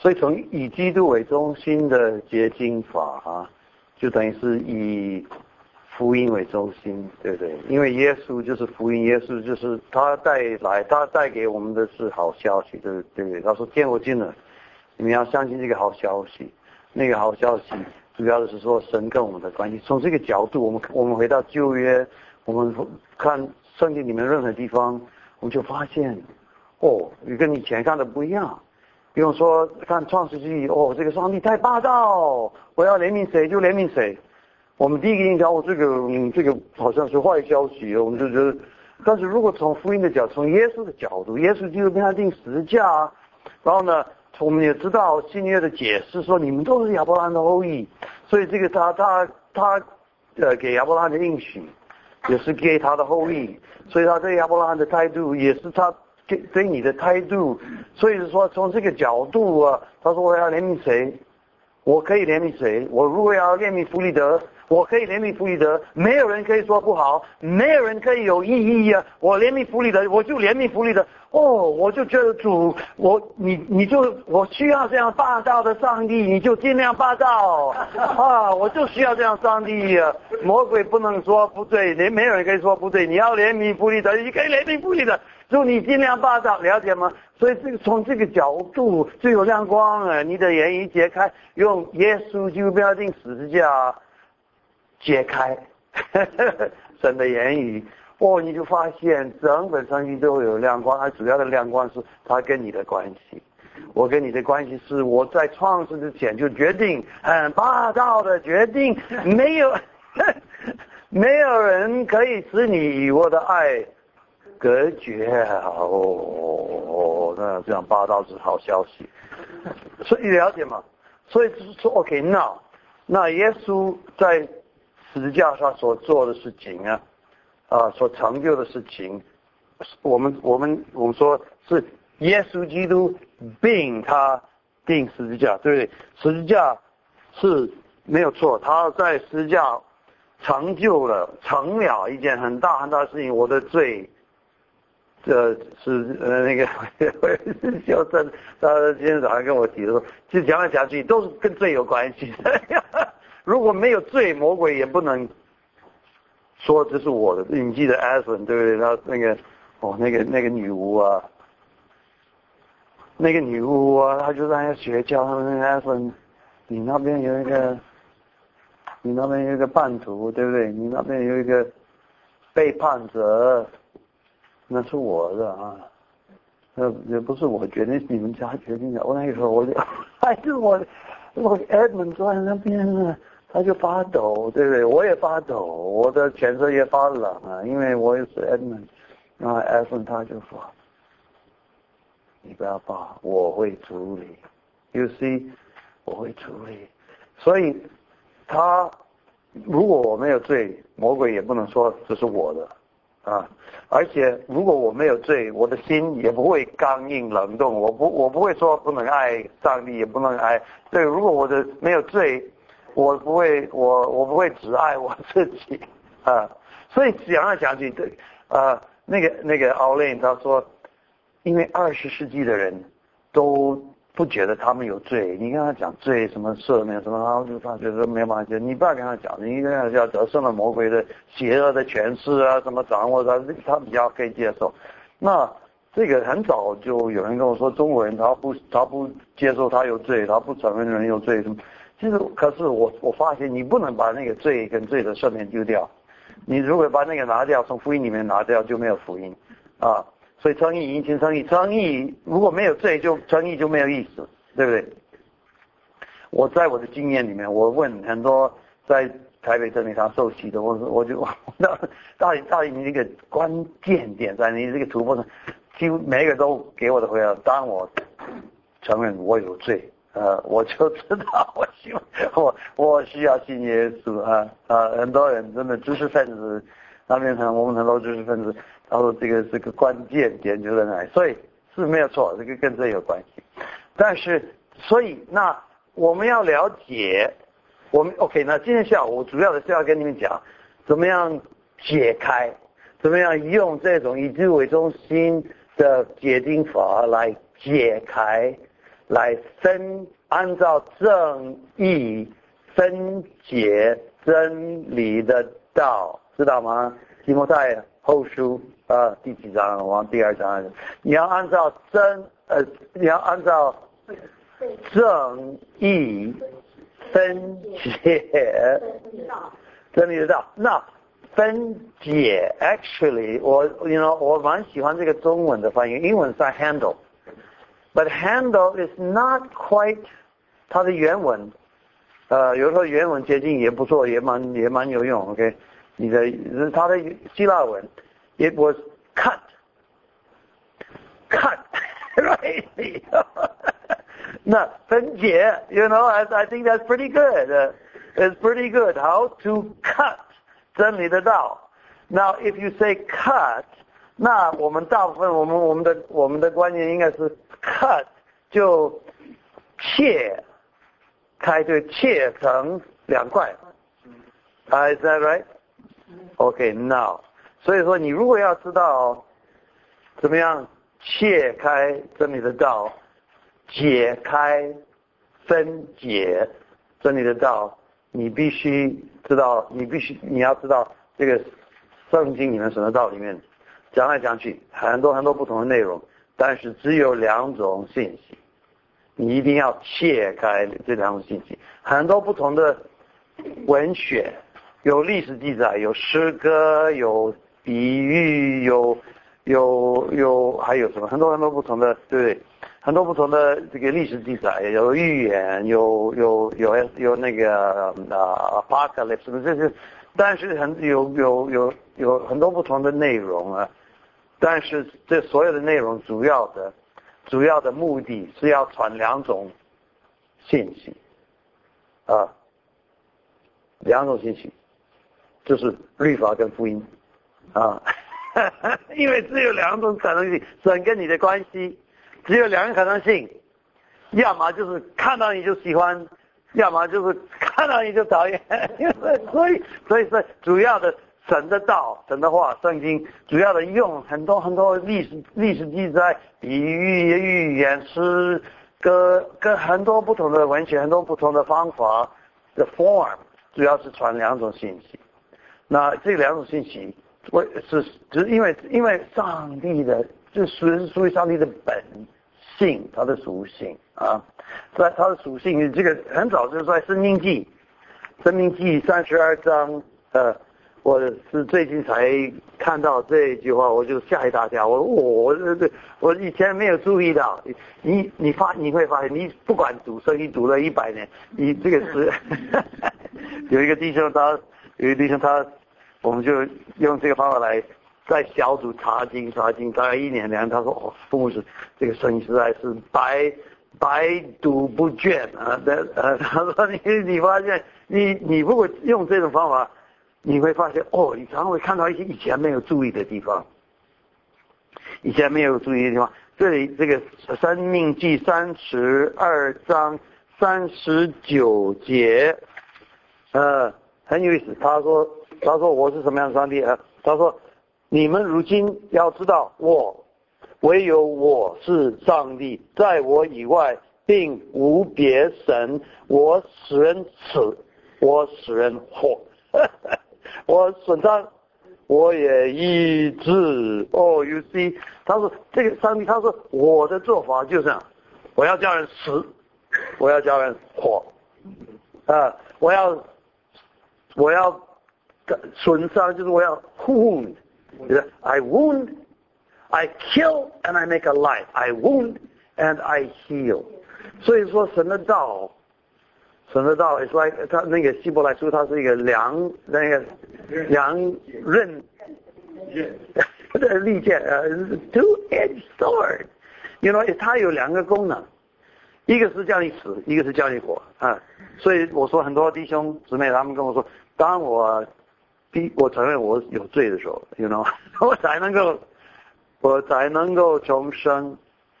所以从以基督为中心的结晶法啊，就等于是以福音为中心，对不对？因为耶稣就是福音，耶稣就是他带来，他带给我们的是好消息，对不对？他说天国近了，你们要相信这个好消息。那个好消息主要的是说神跟我们的关系。从这个角度，我们我们回到旧约，我们看圣经里面任何地方，我们就发现，哦，你跟以前看的不一样。比如说看创世纪，哦，这个上帝太霸道，我要怜悯谁就怜悯谁。我们第一个印象，哦，这个嗯，这个好像是坏消息，我们就觉得。但是如果从福音的角，从耶稣的角度，耶稣就是跟他定十架，然后呢？我们也知道新约的解释说，你们都是亚伯拉罕的后裔，所以这个他他他呃给亚伯拉罕的应许，也是给他的后裔，所以他对亚伯拉罕的态度也是他给对你的态度，所以说从这个角度啊，他说我要怜悯谁，我可以怜悯谁，我如果要怜悯弗里德。我可以怜悯弗里德，没有人可以说不好，没有人可以有异议啊！我怜悯弗里德，我就怜悯弗里德。哦，我就觉得主，我你你就我需要这样霸道的上帝，你就尽量霸道啊！我就需要这样上帝啊！魔鬼不能说不对，连没有人可以说不对。你要怜悯弗里德，你可以怜悯弗里德，祝你尽量霸道，了解吗？所以这个从这个角度就有亮光了！你的言语解开，用耶稣就不要定十字架。解开 神的言语，哦，你就发现整本圣经都有亮光。它主要的亮光是它跟你的关系。我跟你的关系是我在创世之前就决定，很霸道的决定，没有 没有人可以使你与我的爱隔绝。哦，那这样霸道是好消息，所以了解嘛？所以就是说，OK，那那耶稣在。十字架上所做的事情啊，啊，所成就的事情，我们我们我们说是耶稣基督并他定十字架，对不对？十字架是没有错，他在十字架成就了成了一件很大很大的事情。我的罪，这是呃那个 肖正他今天早上跟我提的说，其实讲来讲去都是跟罪有关系的。如果没有罪，魔鬼也不能说这是我的。你记得艾芬对不对？他那个哦，那个那个女巫啊，那个女巫啊，他就在那学教他们那个艾芬，你那边有一个，你那边有一个叛徒，对不对？你那边有一个背叛者，那是我的啊，那也不是我决定，你们家决定的。我那个时候我就还是我，我艾芬坐在那边呢。他就发抖，对不对？我也发抖，我的全身也发冷啊，因为我也是 Edmund。然后 Edmund 他就说：“你不要怕，我会处理。You see，我会处理。所以他如果我没有罪，魔鬼也不能说这是我的啊。而且如果我没有罪，我的心也不会刚硬冷冻。我不，我不会说不能爱上帝，也不能爱。对，如果我的没有罪。”我不会，我我不会只爱我自己啊，所以讲来讲去，对啊，那个那个奥利他说，因为二十世纪的人都不觉得他们有罪，你跟他讲罪什么赦免什么，然后就他觉得没办法，你不要跟他讲，你跟他讲得胜了魔鬼的邪恶的权势啊，什么掌握他，他比较可以接受。那这个很早就有人跟我说，中国人他不他不接受他有罪，他不承认人有罪什么。其实，可是我我发现你不能把那个罪跟罪的赦免丢掉。你如果把那个拿掉，从福音里面拿掉，就没有福音啊。所以称义引起称义，称义如果没有罪，就称义就没有意思，对不对？我在我的经验里面，我问很多在台北真理堂受洗的，我说我就那到底到底你这个关键点在你这个突破上，几乎每一个都给我的回答，当我承认我有罪。呃，我就知道，我希望我我需要信耶稣啊啊！很多人真的知识分子，那边很我们很多知识分子，他说这个是个关键点就在那里，所以是没有错，这个跟这有关系。但是，所以那我们要了解，我们 OK，那今天下午主要的是要跟你们讲，怎么样解开，怎么样用这种以智为中心的解经法来解开。来分，按照正义分解真理的道，知道吗？提摩太后书啊，第几章？往第二章。你要按照真呃，你要按照正义分解真理的道。那分解，actually，我，you know，我蛮喜欢这个中文的翻译，英文是 handle，but handle is not quite 它的原文，呃，有时候原文接近也不错，也蛮也蛮有用，OK。你的它的希腊文 ，it was cut，cut，right？那分解，you know，I I think that's pretty good. It's pretty good. How to cut 真理的道。Now if you say cut，那我们大部分我们我们的我们的观念应该是 cut 就切开，就切成两块。Is that right? OK，now， 所以说你如果要知道怎么样切开真理的道，解开分解真理的道，你必须知道，你必须你要知道这个圣经里面什么道里面讲来讲去很多很多不同的内容，但是只有两种信息，你一定要切开这两种信息，很多不同的文学。有历史记载，有诗歌，有比喻，有有有还有什么？很多很多不同的，对？很多不同的这个历史记载，有预言，有有有有那个啊，apocalypse 什么这些，但是很有有有有很多不同的内容啊。但是这所有的内容，主要的主要的目的是要传两种信息啊，两种信息。就是律法跟福音，啊，因为只有两种可能性，神跟你的关系只有两个可能性，要么就是看到你就喜欢，要么就是看到你就讨厌。所以，所以说主要的神的道、神的话、圣经，主要的用很多很多历史历史记载、比喻、预言、诗歌，跟很多不同的文学、很多不同的方法的 form，主要是传两种信息。那这两种信息，我是只是因为因为上帝的，就属于属于上帝的本性，它的属性啊，在它的属性，这个很早就在《生命记》，《生命记》三十二章，呃，我是最近才看到这一句话，我就吓一大跳，我我这这我以前没有注意到，你你发你会发现，你不管读圣经读了一百年，你这个是有一个弟兄他有一个弟兄他。我们就用这个方法来在小组查经查经，大概一年两。他说：“哦，父母是这个生意实在是百百读不倦啊！”的呃，他说：“你你发现你你如果用这种方法，你会发现哦，你常常会看到一些以前没有注意的地方，以前没有注意的地方。这里这个《生命记》三十二章三十九节，呃，很有意思。他说。他说：“我是什么样的上帝啊？”他说：“你们如今要知道，我唯有我是上帝，在我以外并无别神。我使人死，我使人活，我损伤，我也医治。哦，You see？他说这个上帝，他说我的做法就这样，我要叫人死，我要叫人活，啊，我要，我要。”损伤就是我要 wound，I wound，I kill and I make a life，I wound and I heal。所以说神的道，神的道，is like 他那个希伯来书，它是一个两那个两刃的利剑，呃，two-edged sword。You know，它有两个功能，一个是叫你死，一个是叫你活啊。所以我说很多弟兄姊妹他们跟我说，当我第，我承认我有罪的时候，you know，我才能够，我才能够重生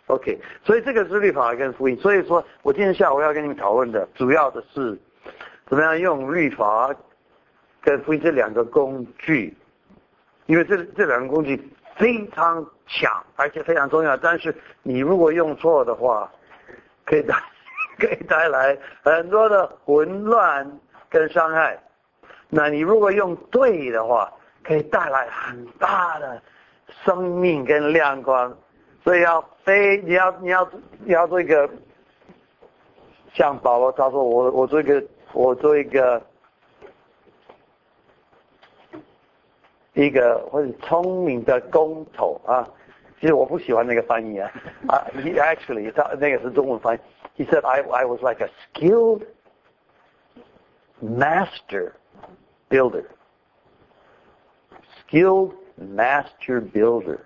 ，OK。所以这个是律法跟福音。所以说我今天下午要跟你们讨论的，主要的是怎么样用律法跟福音这两个工具，因为这这两个工具非常强，而且非常重要。但是你如果用错的话，可以带 可以带来很多的混乱跟伤害。那你如果用对的话，可以带来很大的生命跟亮光。所以要非你要你要你要做一个像保罗他说我我做一个我做一个一个或者聪明的工头啊。其实我不喜欢那个翻译啊 啊，he actually 他那个是中文翻译。He said I I was like a skilled master builder, skilled master builder。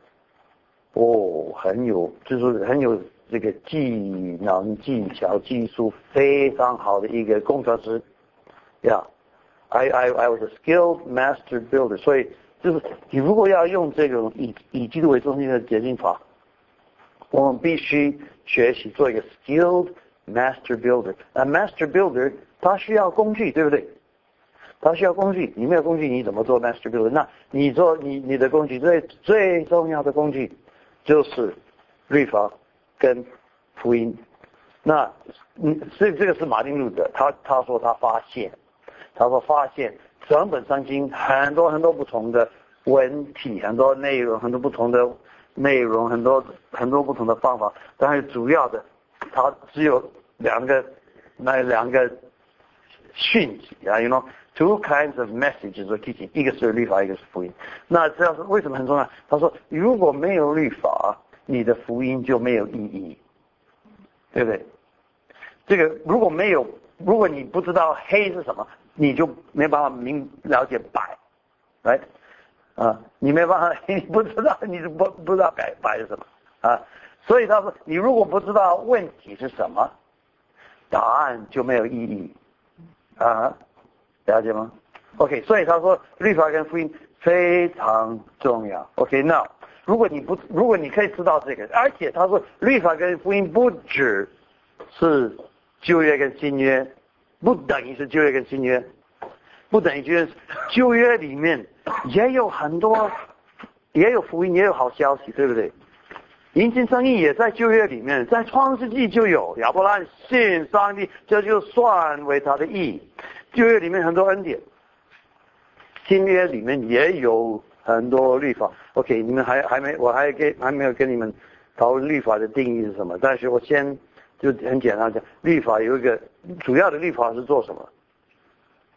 哦，很有就是很有这个技能、技巧、技术非常好的一个工程师。Yeah，I I I was a skilled master builder。所以。就是你如果要用这种以以基督为中心的捷径法，我们必须学习做一个 skilled master builder。那 master builder 他需要工具，对不对？他需要工具，你没有工具你怎么做 master builder？那你做你你的工具最最重要的工具就是律法跟福音。那嗯，所以这个是马丁路德，他他说他发现，他说发现。整本圣经很多很多不同的文体，很多内容，很多不同的内容，很多很多不同的方法，但是主要的，他只有两个那两个讯息啊，you know two kinds of messages or teaching，一个是律法，一个是福音。那这样是为什么很重要？他说，如果没有律法，你的福音就没有意义，对不对？这个如果没有，如果你不知道黑是什么。你就没办法明了解白，来，啊，你没办法，你不知道，你不不知道白白是什么啊？所以他说，你如果不知道问题是什么，答案就没有意义啊，了解吗？OK，所以他说，律法跟福音非常重要。OK，那如果你不，如果你可以知道这个，而且他说，律法跟福音不只是旧约跟新约。不等于是旧约跟新约，不等于就是旧约里面也有很多，也有福音，也有好消息，对不对？迎亲生意也在旧约里面，在创世纪就有亚伯拉罕信上帝，这就算为他的意义。旧约里面很多恩典，新约里面也有很多律法。OK，你们还还没，我还给还没有跟你们讨论律法的定义是什么，但是我先。就很简单讲，律法有一个主要的律法是做什么？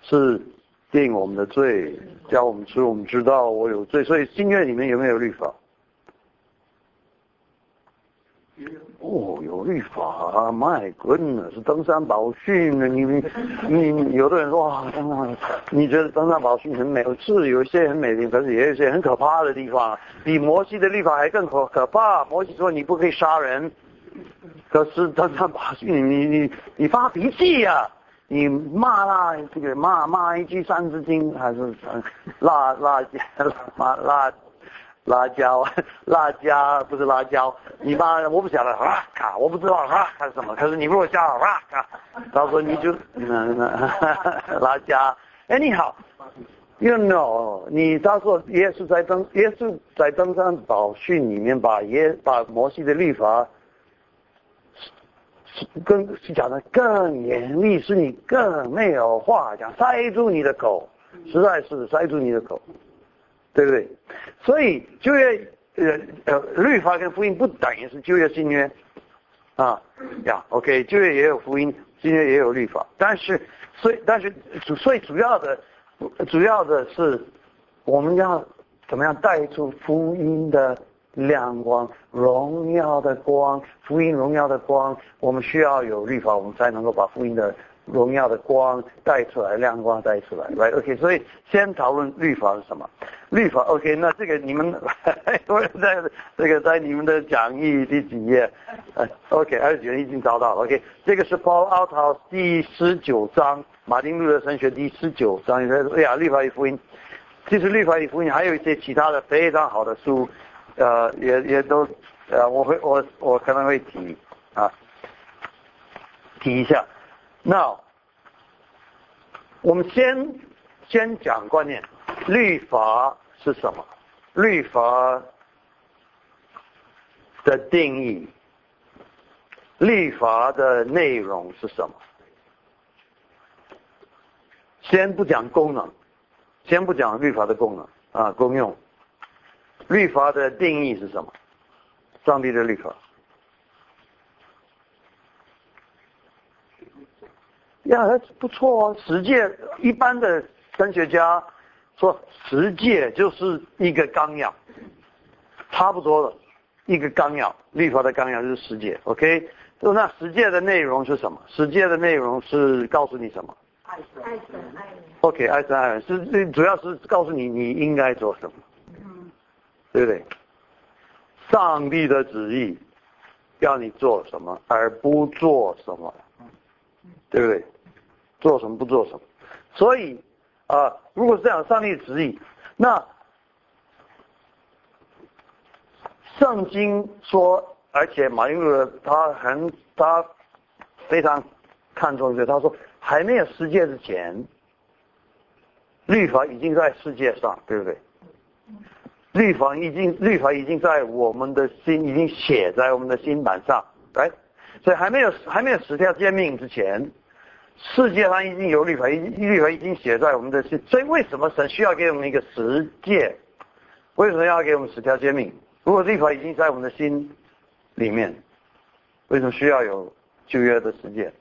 是定我们的罪，教我们知我们知道我有罪。所以新约里面有没有律法？哦，有律法，My goodness，是登山宝训啊！你 你有的人说啊，登山，你觉得登山宝训很美？是有一些很美丽，可是也有一些很可怕的地方，比摩西的律法还更可可怕。摩西说你不可以杀人。可是他他把你你你你发脾气呀！你骂那这个骂骂一句三字经还是 辣辣椒骂辣辣辣椒 辣椒不是辣椒，你妈我不晓得啊卡我不知道啊卡是什么，可是你如果叫啊卡，他说你就嗯 辣椒。哎你好，you know 你他说耶稣在登耶稣在登山宝训里面把耶把摩西的律法。更是讲的更严厉，是你更没有话讲，塞住你的口，实在是塞住你的口，对不对？所以旧约呃呃律法跟福音不等于是旧约新约啊呀，OK 旧约也有福音，新约也有律法，但是所以但是主所以主要的主要的是我们要怎么样带出福音的。亮光，荣耀的光，福音荣耀的光，我们需要有律法，我们才能够把福音的荣耀的光带出来，亮光带出来，right？OK，所以先讨论律法是什么？律法，OK，那这个你们 我在这个在你们的讲义第几页呃？OK，二十九已经找到了，OK，这个是 Paul Outhouse 第十九章，马丁路德神学第十九章，哎呀，律法与福音，其实律法与福音还有一些其他的非常好的书。呃，也也都，呃，我会我我可能会提啊，提一下。那我们先先讲观念，律法是什么？律法的定义律法的内容是什么？先不讲功能，先不讲律法的功能啊功用。律法的定义是什么？上帝的律法。呀，不错哦。实践一般的神学家说，十诫就是一个纲要，差不多了。一个纲要，律法的纲要就是十诫。OK，那十诫的内容是什么？十诫的内容是告诉你什么？爱神爱人。OK，爱神爱人是主要是告诉你你应该做什么，对不对？上帝的旨意要你做什么，而不做什么，对不对？做什么不做什么，所以啊，如果是这样，上帝旨意，那圣经说，而且马云路他很他非常看重这，他说还没有世界之前，律法已经在世界上，对不对？律法已经律法已经在我们的心已经写在我们的心板上，来，所以还没有还没有十条诫命之前。世界上已经有律法，律法已经写在我们的心，所以为什么神需要给我们一个十诫？为什么要给我们十条诫命？如果律法已经在我们的心里面，为什么需要有旧约的十诫？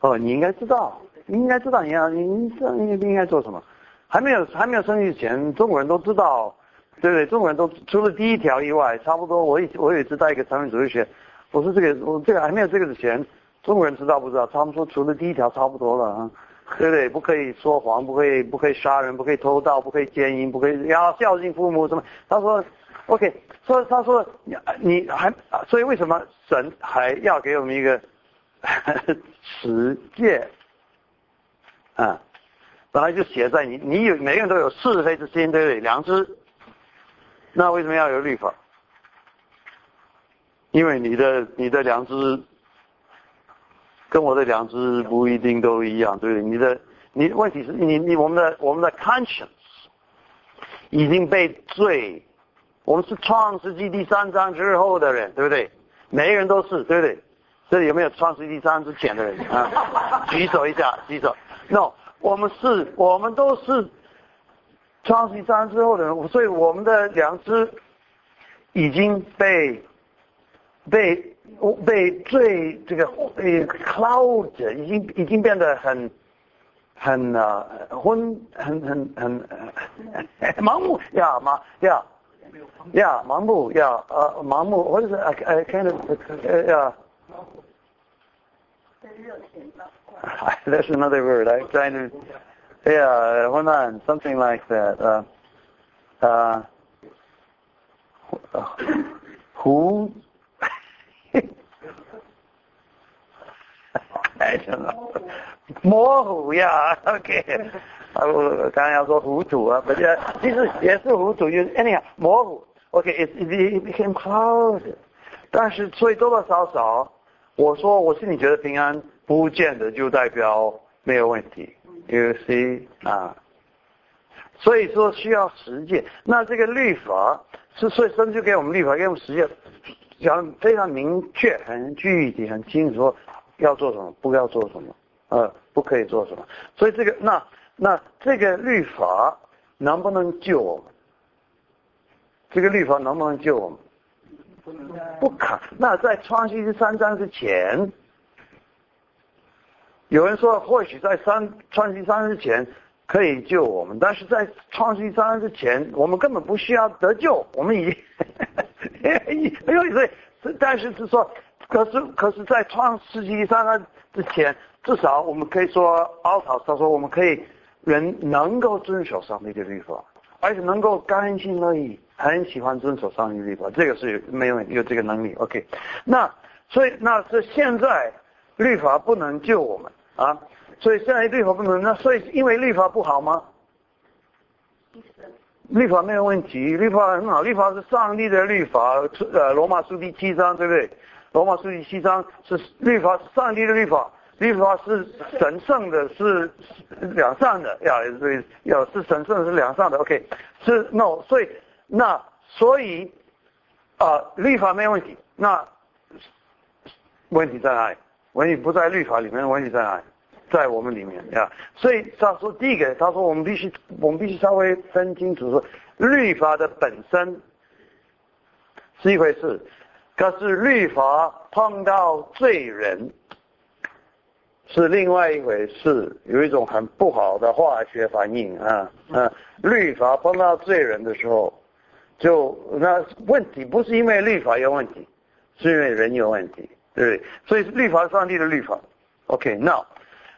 哦，你应该知道，你应该知道你要你这你应该做什么？还没有还没有生育前，中国人都知道。对不对？中国人都除了第一条以外，差不多。我一我也知道一个产品主义学，我说这个我这个还没有这个之前，中国人知道不知道？他们说除了第一条差不多了啊，对不对？不可以说谎，不可以不可以杀人，不可以偷盗，不可以奸淫，不可以要孝敬父母什么？他说，OK，说他说你你还所以为什么神还要给我们一个十诫？啊，本来就写在你你有每个人都有是非之心，对不对？良知。那为什么要有律法？因为你的你的良知跟我的良知不一定都一样，对不对？你的你问题是你你我们的我们的 conscience 已经被罪，我们是创世纪第三章之后的人，对不对？每个人都是，对不对？这里有没有创世纪第三之前的人啊？举手一下，举手。No，我们是，我们都是。创世纪三之后的人，所以我们的良知已经被被被最这个呃 cloud 已经已经变得很很啊昏很很很盲目呀盲呀呀盲目呀呃盲目或者是呃呃 kind of 呃呀。That's another word. I'm trying to. Yeah, hold on, something like that. Uh, uh, who? 模糊呀，OK。啊，我刚刚要说糊涂啊，不是，其实也是糊涂，就是 anyhow 模糊。OK，it it became cloud。但是所以多多少少，我说我心里觉得平安，不见得就代表没有问题。You see 啊，所以说需要实践。那这个律法是所以神就给我们律法，给我们实践，讲非常明确、很具体、很清楚，要做什么，不要做什么，呃，不可以做什么。所以这个那那这个律法能不能救我们？这个律法能不能救我们？不可。那在创世纪三章之前。有人说，或许在三创世三之前可以救我们，但是在创世三之前，我们根本不需要得救。我们已经，没有所以，但是是说，可是可是在创世纪三之前，至少我们可以说，奥陶他说我们可以人能够遵守上帝的律法，而且能够甘心乐意，很喜欢遵守上帝的律法，这个是没有有这个能力。OK，那所以那是现在律法不能救我们。啊，所以现在律法不能，那所以因为律法不好吗？律法没有问题，律法很好，律法是上帝的律法，呃，罗马书第七章对不对？罗马书第七章是律法，上帝的律法，律法是神圣的，是两善的，要对，要是神圣的是两善的，OK，是 no，所以那所以啊，律法没问题，那问题在哪里？问题不在律法里面，问题在哪里？在我们里面呀。所以他说，第一个，他说我们必须，我们必须稍微分清楚，说律法的本身是一回事，可是律法碰到罪人是另外一回事，有一种很不好的化学反应啊啊！律法碰到罪人的时候。就那问题不是因为律法有问题，是因为人有问题，对不对？所以律法上帝的律法。OK，now，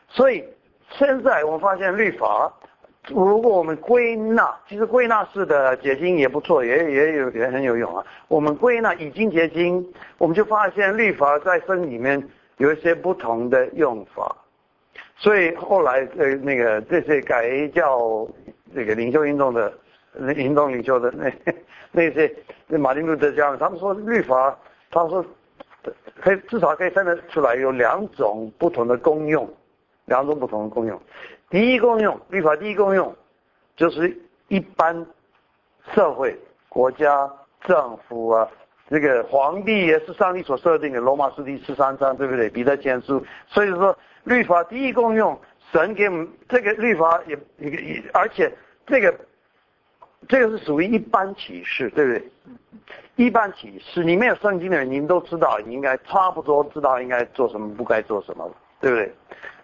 所以现在我们发现律法，如果我们归纳，其实归纳式的结晶也不错，也也有也很有用啊。我们归纳已经结晶，我们就发现律法在生里面有一些不同的用法，所以后来呃那个这些改叫这个领袖运动的。那运动领袖的那那些那马丁路德这他们说律法，他说可以至少可以分得出来有两种不同的功用，两种不同的功用。第一功用，律法第一功用就是一般社会、国家、政府啊，这个皇帝也是上帝所设定的，罗马书第十三章对不对？彼得前书，所以说律法第一功用，神给我们这个律法也也而且这个。这个是属于一般启示，对不对？一般启示，你没有圣经的人，你们都知道，你应该差不多知道应该做什么，不该做什么，对不对？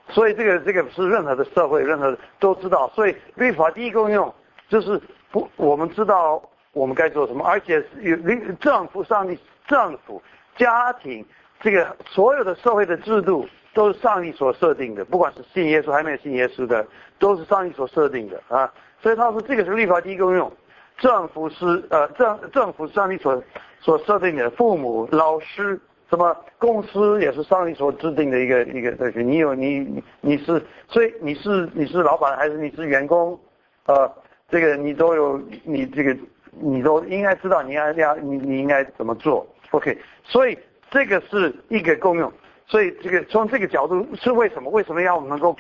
所以这个这个是任何的社会，任何都知道。所以律法第一功用就是不，我们知道我们该做什么，而且有政府上帝、政府、家庭，这个所有的社会的制度都是上帝所设定的，不管是信耶稣还没有信耶稣的，都是上帝所设定的啊。所以他说这个是立法第一功用，政府是呃政政府上帝所所设定的，父母、老师什么公司也是上帝所制定的一个一个东西。你有你你你是所以你是你是老板还是你是员工，呃这个你都有你这个你都应该知道你要要你你应该怎么做。OK，所以这个是一个功用。所以这个从这个角度是为什么？为什么要能够？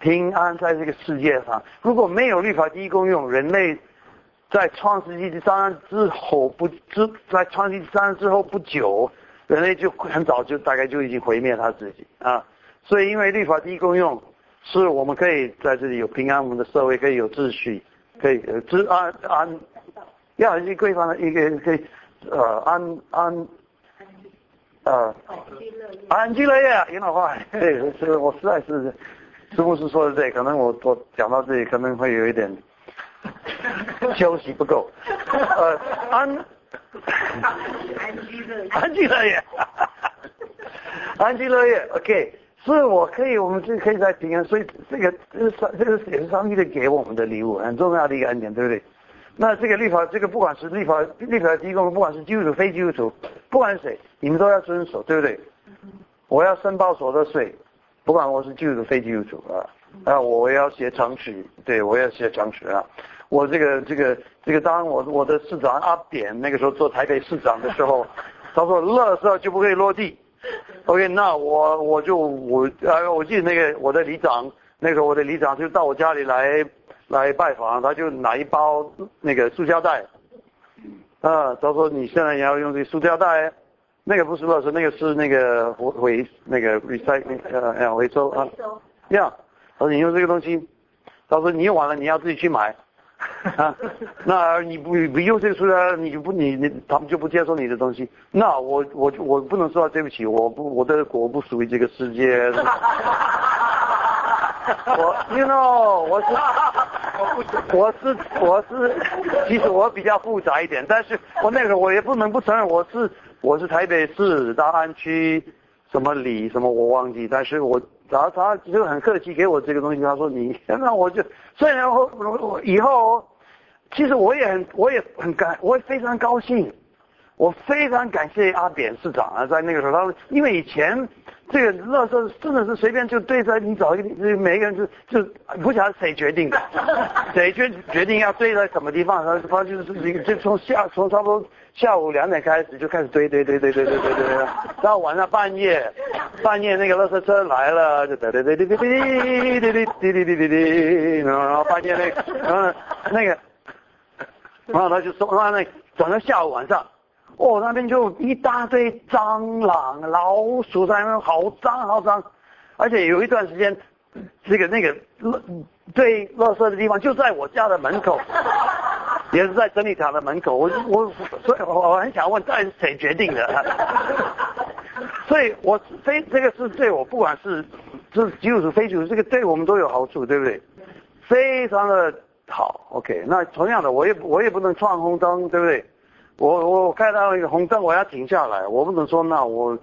平安在这个世界上，如果没有律法第一功用，人类在创世纪第三之后不之在创世纪三之后不久，人类就很早就大概就已经毁灭他自己啊。所以因为律法第一功用，是我们可以在这里有平安，我们的社会可以有秩序，可以治安安，要一些规范的一个可以呃安安呃安居乐业，你老话，对，是我实在是。是不是说的对？可能我我讲到这里可能会有一点休息不够。呃，安 安居乐业，安居乐业，安居乐业。OK，是我可以，我们就可以在平安。所以这个这个上这个也是上帝的给我们的礼物，很重要的一个恩典，对不对？那这个立法，这个不管是立法立法提供，不管是基督徒非基督徒，不管是谁，你们都要遵守，对不对？我要申报所得税。不管我是基督徒非基督徒啊，啊，我要写程序，对我要写程序啊。我这个这个这个，当我我的市长阿扁那个时候做台北市长的时候，他说垃圾就不可以落地。OK，那我我就我呃，我记得那个我的里长，那个我的里长就到我家里来来拜访，他就拿一包那个塑胶袋，啊，他说你现在也要用这个塑胶袋。那个不是垃圾，那个是那个回回那个回收啊，呀，他说你用这个东西，他说你用完了你要自己去买，啊，那你不不用这个塑料，你就不你你他们就不接受你的东西，那我我我不能说对不起，我不我的国不属于这个世界，我 you know 我是我是我是，其实我比较复杂一点，但是我那个我也不能不承认我是。我是台北市大安区什么里什么我忘记，但是我他他就很客气给我这个东西，他说你 那我就虽然我我以后其实我也很我也很感我也非常高兴，我非常感谢阿扁市长啊，在那个时候他因为以前。这个那时候真的是随便就对在你找一个，每一个人就就不晓得谁决定的，谁决决定要对在什么地方，然后就是就从下从差不多下午两点开始就开始堆堆堆堆堆堆堆堆，然后晚上半夜半夜那个垃圾车来了就堆堆堆堆堆堆堆堆堆堆堆堆，然后半夜那个然后那个然后他就说，然后那转到下午晚上。哦，那边就一大堆蟑螂、老鼠在那，好脏好脏。而且有一段时间，这个那个最垃圾的地方就在我家的门口，也是在整理厂的门口。我我所以，我很想问，这是谁决定的？所以，我非这个是对我，不管是是基督徒、非基督徒，这个对我们都有好处，对不对？非常的好，OK。那同样的，我也我也不能闯红灯，对不对？我我开到一个红灯，我要停下来，我不能说那我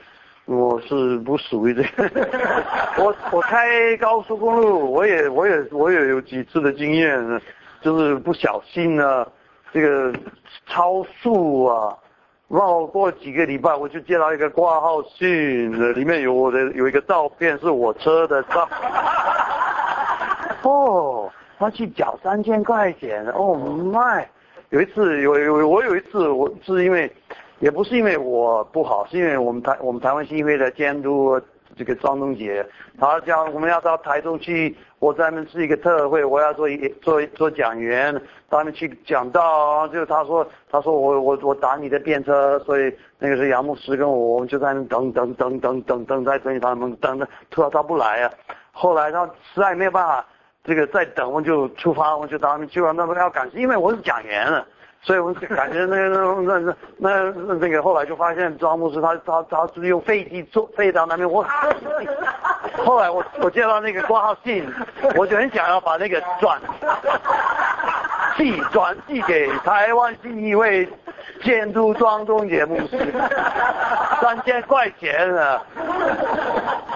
我是不属于这个。我我开高速公路，我也我也我也有几次的经验，就是不小心啊，这个超速啊，绕过几个礼拜，我就接到一个挂号信，里面有我的有一个照片，是我车的照。哦，他去缴三千块钱，Oh my！有一次，有有我有一次，我是因为，也不是因为我不好，是因为我们台我们台湾新会的监督这个庄东杰，他讲我们要到台中去，我在那是一个特会，我要做一做做讲员，到那边去讲道，就他说他说我我我打你的便车，所以那个是杨牧师跟我，我们就在那等等等等等等在等他们等着，突然他不来啊，后来他实在没有办法。这个再等，我就出发，我就到那边去了。那么要赶，因为我是讲员了，所以我就感觉那那那那那那个后来就发现庄牧师他他他是用飞机坐飞到那边。我 后来我我接到那个挂号信，我就很想要把那个转寄转寄给台湾第一位监督庄中节牧师，三千块钱啊！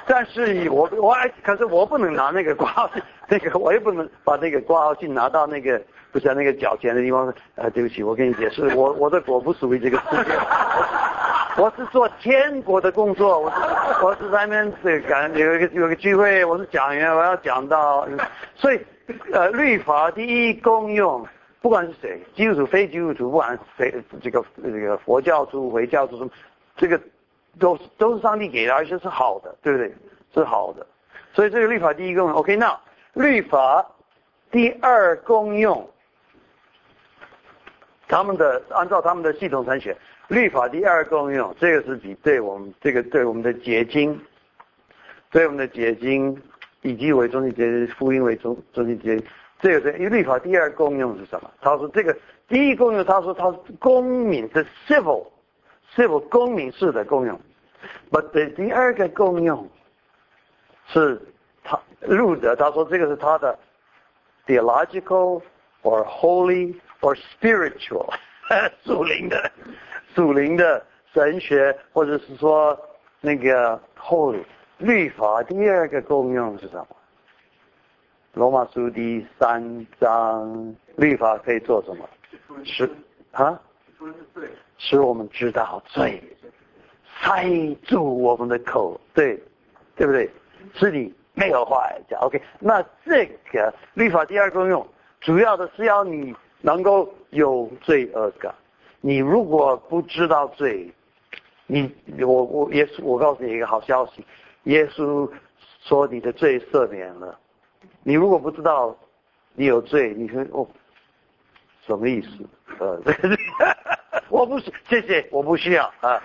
但是我我还可是我不能拿那个挂号信。那个我也不能把那个挂号信拿到那个不是那个脚尖的地方。呃，对不起，我跟你解释，我我的国不属于这个世界，我是做天国的工作，我是我是在那边这感有一个有一个聚会，我是讲员，我要讲到，所以呃，律法第一功用，不管是谁，基督徒非基督徒，不管谁这个这个佛教徒、回教徒什么，这个都都是上帝给的，而且是好的，对不对？是好的，所以这个律法第一功用，OK，那。律法第二功用，他们的按照他们的系统筛选，律法第二功用，这个是比对我们这个对我们的结晶，对我们的结晶以及为中心结晶福音为中中心结晶，这个是因为律法第二功用是什么？他说这个第一功用，他说他是公民是 civil civil 公民式的功用，but 的第二个功用是。他路德他说这个是他的 theological or holy or spiritual 属灵的属灵的神学，或者是说那个 holy 律法第二个功用是什么？罗马书第三章律法可以做什么？使啊？使我们知道罪，塞住我们的口，对对不对？是你。没有话讲，OK。那这个律法第二功用，主要的是要你能够有罪恶感。你如果不知道罪，你我我耶稣，我告诉你一个好消息，耶稣说你的罪赦免了。你如果不知道你有罪，你说哦，什么意思？呃，我不是，谢谢，我不需要啊。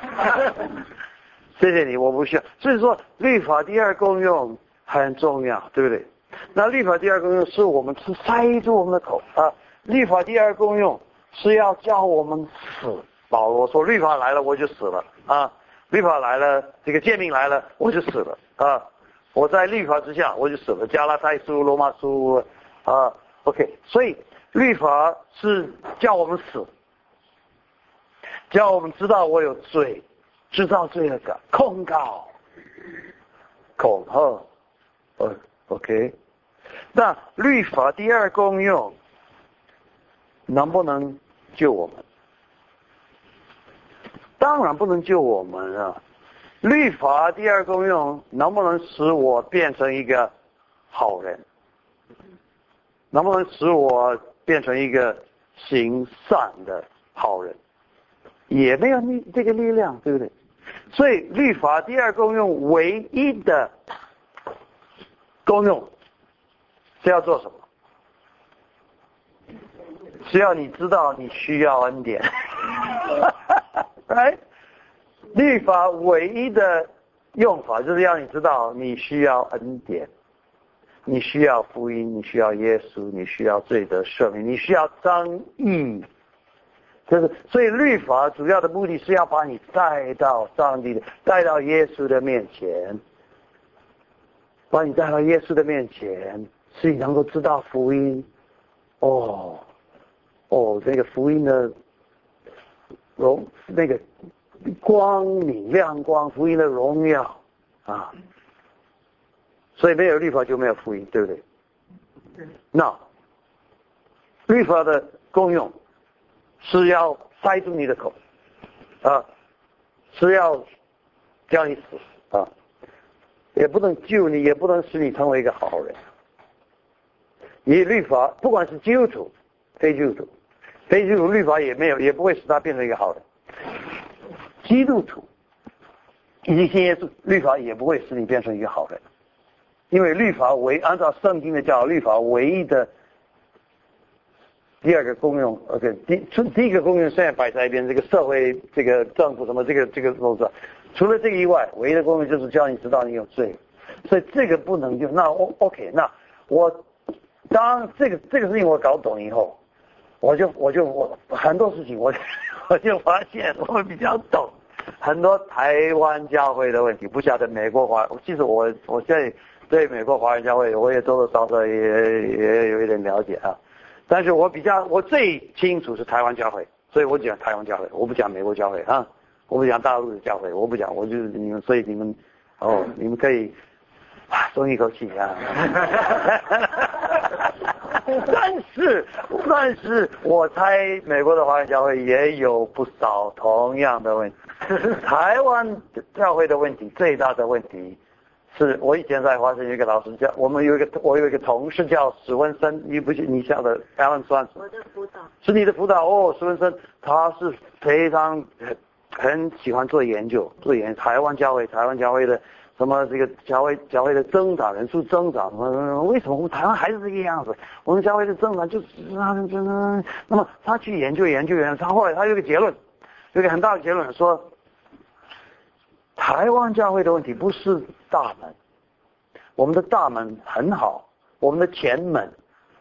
谢谢你，我不需要。所以说，律法第二功用。很重要，对不对？那律法第二功用是我们是塞住我们的口啊。律法第二功用是要叫我们死。保罗说：“律法来了，我就死了啊！律法来了，这个诫命来了，我就死了啊！我在律法之下，我就死了。”加拉太书、罗马书啊，OK。所以律法是叫我们死，叫我们知道我有罪，知道罪恶感，控告、恐吓。哦，OK，那律法第二功用能不能救我们？当然不能救我们啊！律法第二功用能不能使我变成一个好人？能不能使我变成一个行善的好人？也没有力这个力量，对不对？所以律法第二功用唯一的。功用是要做什么？是要你知道你需要恩典，哎，律法唯一的用法就是要你知道你需要恩典，你需要福音，你需要耶稣，你需要罪得赦免，你需要张义。就是所以律法主要的目的是要把你带到上帝的，带到耶稣的面前，把你带到耶稣的面前，使你能够知道福音。哦，哦，这个福音的荣，那个光明亮光，福音的荣耀啊。所以没有律法就没有福音，对不对？那律法的功用。是要塞住你的口，啊，是要叫你死啊，也不能救你，也不能使你成为一个好人。以律法，不管是基督徒、非基督徒，非基督徒律法也没有，也不会使他变成一个好人。基督徒以及信耶稣，律法也不会使你变成一个好人，因为律法为按照圣经的教，律法唯一的。第二个功用，OK，第第第一个功用现在摆在一边，这个社会、这个政府什么，这个这个都是。除了这个以外，唯一的功用就是叫你知道你有罪，所以这个不能用那 O OK，那我当这个这个事情我搞懂以后，我就我就我很多事情我 我就发现我比较懂很多台湾教会的问题，不晓得美国华，其实我我现在对美国华人教会我也多多少少也也有一点了解啊。但是我比较，我最清楚是台湾教会，所以我讲台湾教会，我不讲美国教会啊，我不讲大陆的教会，我不讲，我就是你们，所以你们，哦，你们可以松一口气啊。但是，但是我猜美国的华人教会也有不少同样的问题，台湾教会的问题最大的问题。是我以前在华盛顿一个老师叫我们有一个我有一个同事叫史文森，你不是你晓得 Alan 算我的辅导。是你的辅导。哦，史文森他是非常很很喜欢做研究，做研台湾教会台湾教会的什么这个教会教会的增长人数增长，为什么我们台湾还是这个样子？我们教会的增长就是那那那么他去研究研究研究，他后来他有个结论，有个很大的结论说。台湾教会的问题不是大门，我们的大门很好，我们的前门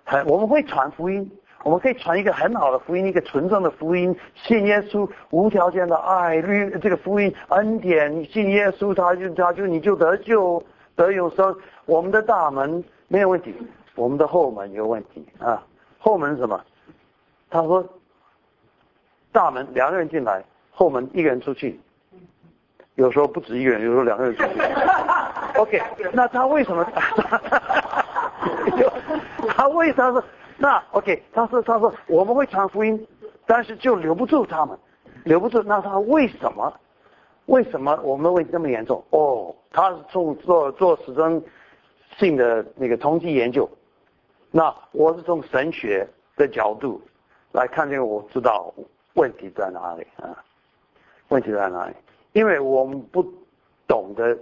很，我们会传福音，我们可以传一个很好的福音，一个纯正的福音，信耶稣，无条件的爱，律这个福音恩典，你信耶稣，他就他就你就得救得永生。我们的大门没有问题，我们的后门有问题啊，后门什么？他说，大门两个人进来，后门一个人出去。有时候不止一个人，有时候两个人出去。OK，那他为什么？他为啥是？那 OK，他说他说我们会传福音，但是就留不住他们，留不住。那他为什么？为什么我们会这么严重？哦，他是从做做实证性的那个统计研究。那我是从神学的角度来看这个，我知道问题在哪里啊？问题在哪里？因为我们不懂得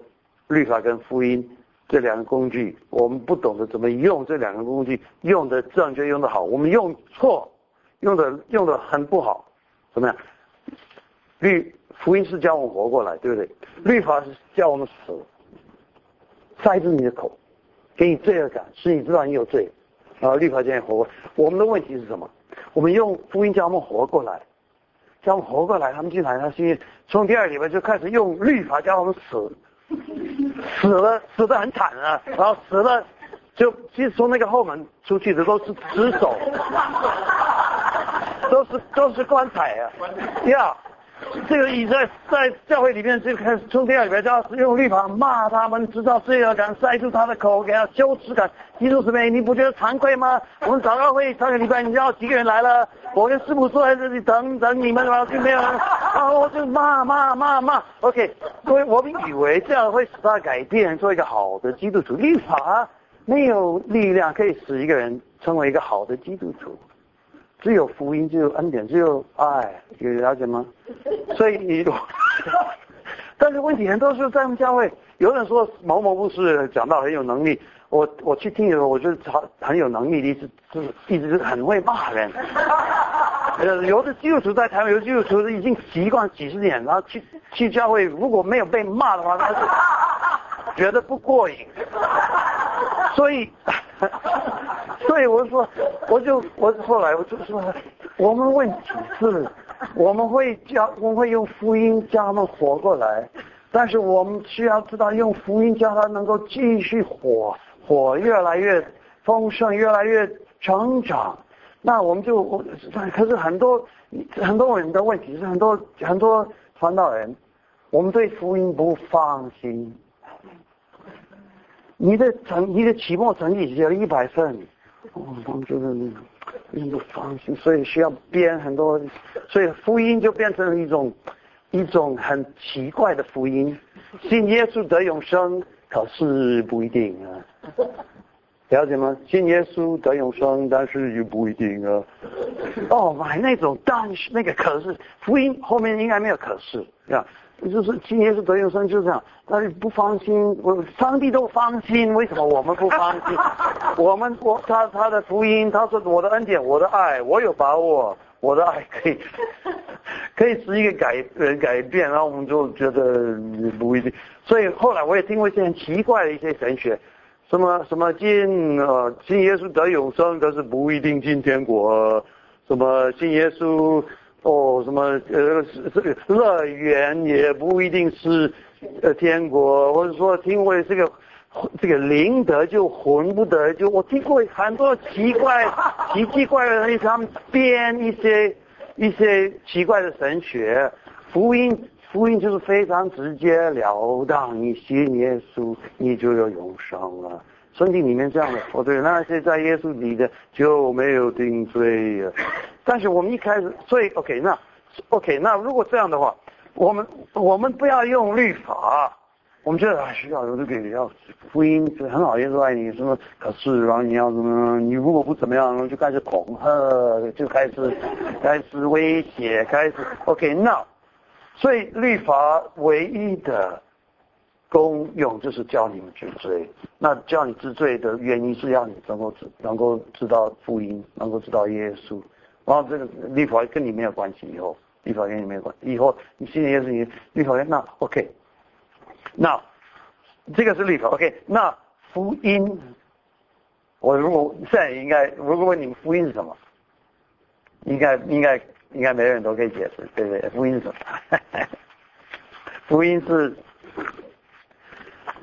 律法跟福音这两个工具，我们不懂得怎么用这两个工具，用的正确，用的好。我们用错，用的用的很不好，怎么样？律福音是叫我们活过来，对不对？律法是叫我们死，塞住你的口，给你罪恶感，使你知道你有罪。啊，律法叫你活过。我们的问题是什么？我们用福音叫我们活过来。叫我们活过来，他们进来，他是从第二礼拜就开始用律法叫我们死，死了死的很惨啊，然后死了就其实从那个后门出去的都是尸首，都是都是棺材啊，呀。这个已在在教会里面就开始从第二礼拜就要用律法骂他们，制造罪恶感，塞住他的口，给他羞耻感。基督姊妹，你不觉得惭愧吗？我们早告会上个礼拜，你知道几个人来了？我跟师傅坐在这里等等你们，然后就没有人，啊，我就骂骂骂骂。OK，所以我们以为这样会使他改变，做一个好的基督徒。律法没有力量可以使一个人成为一个好的基督徒。只有福音，只有恩典，只有爱，有了解吗？所以你，但是问题很多时候在我们教会，有人说某某牧师讲到很有能力，我我去听的时候，我觉得他很有能力的意思，就是一直是很会骂人。呃，有的基督徒在台湾，有的基督徒已经习惯几十年，然后去去教会，如果没有被骂的话，他是觉得不过瘾。所以，所以我说，我就我后来我就说，我们问题是，我们会教，我们会用福音教他们活过来，但是我们需要知道用福音教他能够继续活，活越来越丰盛，越来越成长。那我们就我，可是很多很多人的问题是很多很多传道人，我们对福音不放心。你的成你的期末成绩只有一百分，我们就是你不放心，所以需要编很多，所以福音就变成了一种一种很奇怪的福音，信耶稣得永生，可是不一定啊，了解吗？信耶稣得永生，但是又不一定啊。哦，买那种但是那个可是福音后面应该没有可是，是吧？就是今年是德永生就这样，但是不放心，我上帝都放心，为什么我们不放心？我们我他他的福音，他说我的恩典，我的爱，我有把握，我的爱可以 可以使一个改呃改变，然后我们就觉得不一定。所以后来我也听过一些很奇怪的一些神学，什么什么信呃信耶稣得永生，可是不一定进天国，什么信耶稣。哦，什么呃，这个乐园也不一定是呃天国，或者说听过这个这个灵得就魂不得，就我听过很多奇怪奇奇怪怪的东西，他们编一些一些奇怪的神学，福音福音就是非常直截了当，你信耶稣，你就有永生了。圣经里面这样的，哦对，那些在耶稣里的就没有定罪。但是我们一开始，所以 OK，那 OK，那如果这样的话，我们我们不要用律法，我们觉得啊，需要有这个要福音很好，耶稣爱你什么，可是然后你要怎么，你如果不怎么样，就开始恐吓，就开始 开始威胁，开始 OK，那所以律法唯一的。功用就是教你们治罪，那教你治罪的原因是要你能够知能够知道福音，能够知道耶稣。然后这个律法跟你没有关系，以后律法跟你没有关系，以后你信耶稣，你律法那 OK，那这个是律法 OK，那福音，我如果现在应该如果问你们福音是什么，应该应该应该每个人都可以解释，对不对？福音是什么？福音是。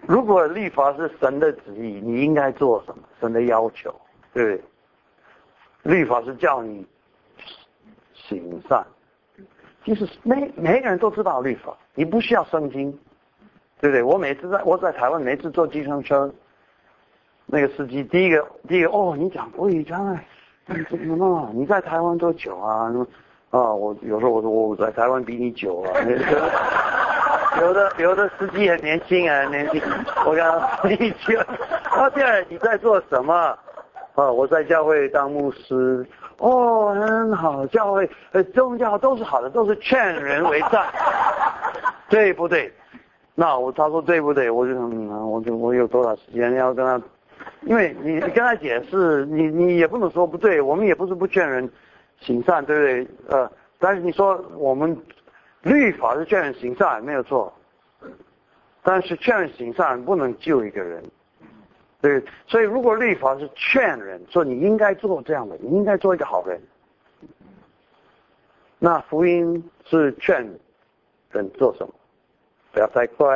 如果律法是神的旨意，你应该做什么？神的要求，对不对？律法是叫你行善。其实每每个人都知道律法，你不需要圣经，对不对？我每次在我在台湾，每次坐计程车，那个司机第一个第一个哦，你讲国语，讲怎么？你在台湾多久啊？啊，我有时候我说我在台湾比你久啊。有的有的司机很年轻啊，年轻。我讲你去，他第二你在做什么？啊，我在教会当牧师。哦，很好，教会呃宗教都是好的，都是劝人为善，对不对？那我他说对不对？我就嗯，我就我有多少时间要跟他？因为你跟他解释，你你也不能说不对，我们也不是不劝人行善，对不对？呃，但是你说我们。律法是劝人行善，没有错。但是劝人行善不能救一个人，对。所以如果律法是劝人，说你应该做这样的，你应该做一个好人，那福音是劝人做什么？不要太快，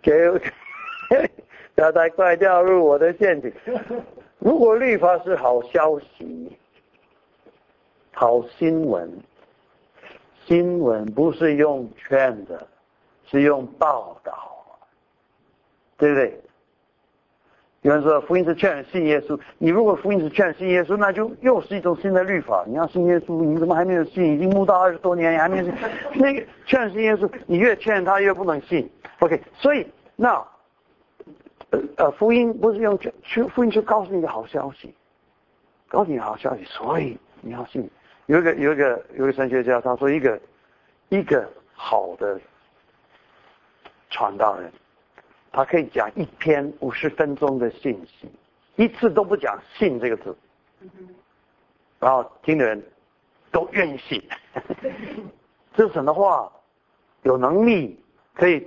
给，不要太快掉入我的陷阱。如果律法是好消息、好新闻。新闻不是用劝的，是用报道，对不对？有人说福音是劝信耶稣，你如果福音是劝信耶稣，那就又是一种新的律法。你要信耶稣，你怎么还没有信？已经慕道二十多年，你还没有信？那个劝信耶稣，你越劝他越不能信。OK，所以那呃福音不是用劝，去福音是告诉你一个好消息，告诉你好消息，所以你要信。有一个有一个有一个神学家，他说一个一个好的传道人，他可以讲一篇五十分钟的信息，一次都不讲“信”这个字，然后听的人都愿意信。这神的话有能力可以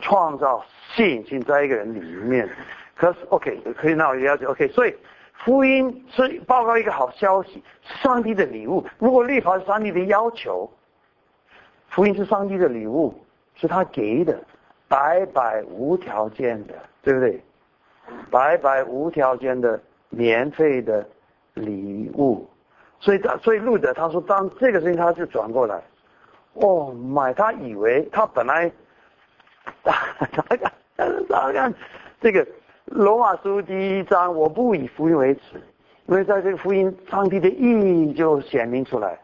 创造信心在一个人里面。可是 OK，可以那我了解 OK。所以福音是报告一个好消息，上帝的礼物。如果律法是上帝的要求，福音是上帝的礼物，是他给的，白白无条件的，对不对？白白无条件的免费的礼物。所以他所以路德他说，当这个事情他就转过来。哦买他以为他本来，大家看，大家看这个罗马书第一章，我不以福音为耻，因为在这个福音，上帝的意义就显明出来。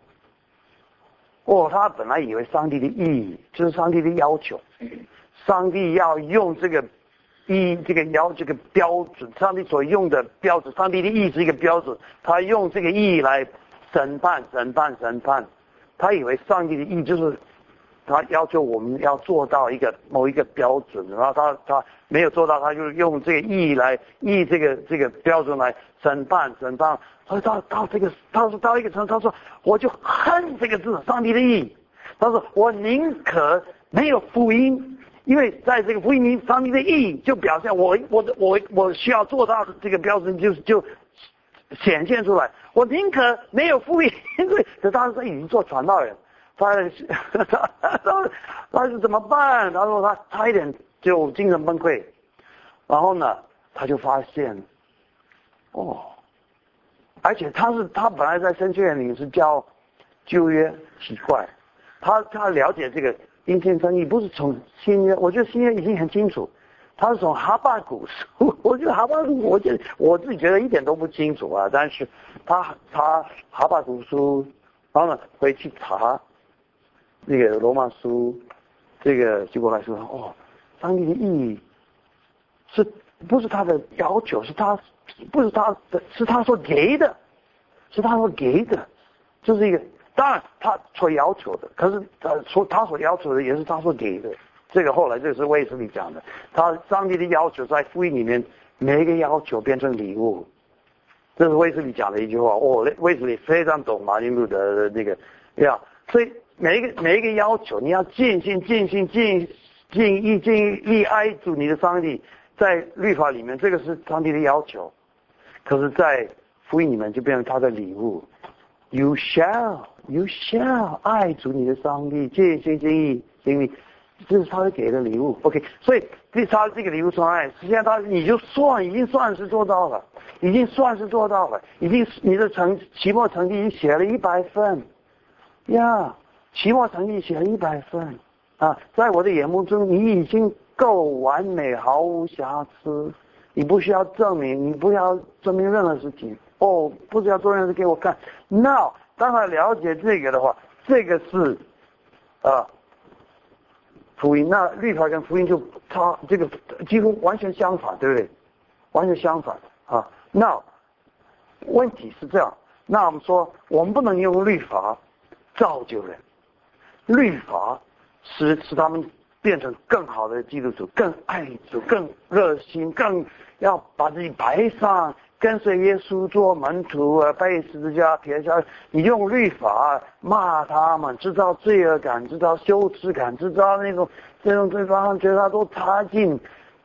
哦，他本来以为上帝的意义就是上帝的要求，上帝要用这个一这个要这个标准，上帝所用的标准，上帝的意义是一个标准，他用这个意义来审判、审判、审判。他以为上帝的意义就是他要求我们要做到一个某一个标准，然后他他没有做到，他就用这个意来意这个这个标准来审判审判。所以到到这个他说到一个程，他说我就恨这个字，上帝的意。他说我宁可没有福音，因为在这个福音里，上帝的意就表现我我我我需要做到的这个标准 就就显现出来。我宁可没有福音，因为这当时已经做传道人，他他他是怎么办？他说他差一点就精神崩溃，然后呢，他就发现，哦，而且他是他本来在神学院里是教旧约奇怪，他他了解这个阴天生意不是从新约，我觉得新约已经很清楚。他是从哈巴古书，我觉得哈巴古，我觉得我自己觉得一点都不清楚啊。但是他查哈巴古书，然后呢回去查那个罗马书，这个结果来说，哦，上帝的意义是不是他的要求？是他不是他的，是他说给的，是他说给的，就是一个。当然他所要求的，可是他所他所要求的也是他所给的。这个后来就是卫斯理讲的，他上帝的要求在福音里面，每一个要求变成礼物，这是卫斯理讲的一句话。哦，卫斯理非常懂马丁路德的那个呀，所以每一个每一个要求，你要尽心尽心尽尽意尽力爱主你的上帝，在律法里面这个是上帝的要求，可是，在福音里面就变成他的礼物。You shall, you shall 爱主你的上帝，尽心尽意尽力。这是他给的礼物，OK，所以对他这个礼物从爱，实际上他你就算已经算是做到了，已经算是做到了，已经你的成期末成绩已经写了一百分，呀，期末成绩写了一百分，啊，在我的眼目中你已经够完美，毫无瑕疵，你不需要证明，你不需要证明任何事情，哦，不需要做任何事给我看。Now，当他了解这个的话，这个是，啊。福音那律法跟福音就差这个几乎完全相反，对不对？完全相反啊！那问题是这样，那我们说我们不能用律法造就人，律法使使他们变成更好的基督徒，更爱主，更热心，更要把自己摆上。跟随耶稣做门徒啊，背十字架撇下，你用律法骂他们，制造罪恶感，制造羞耻感，制造那种这种对方觉得他都差劲，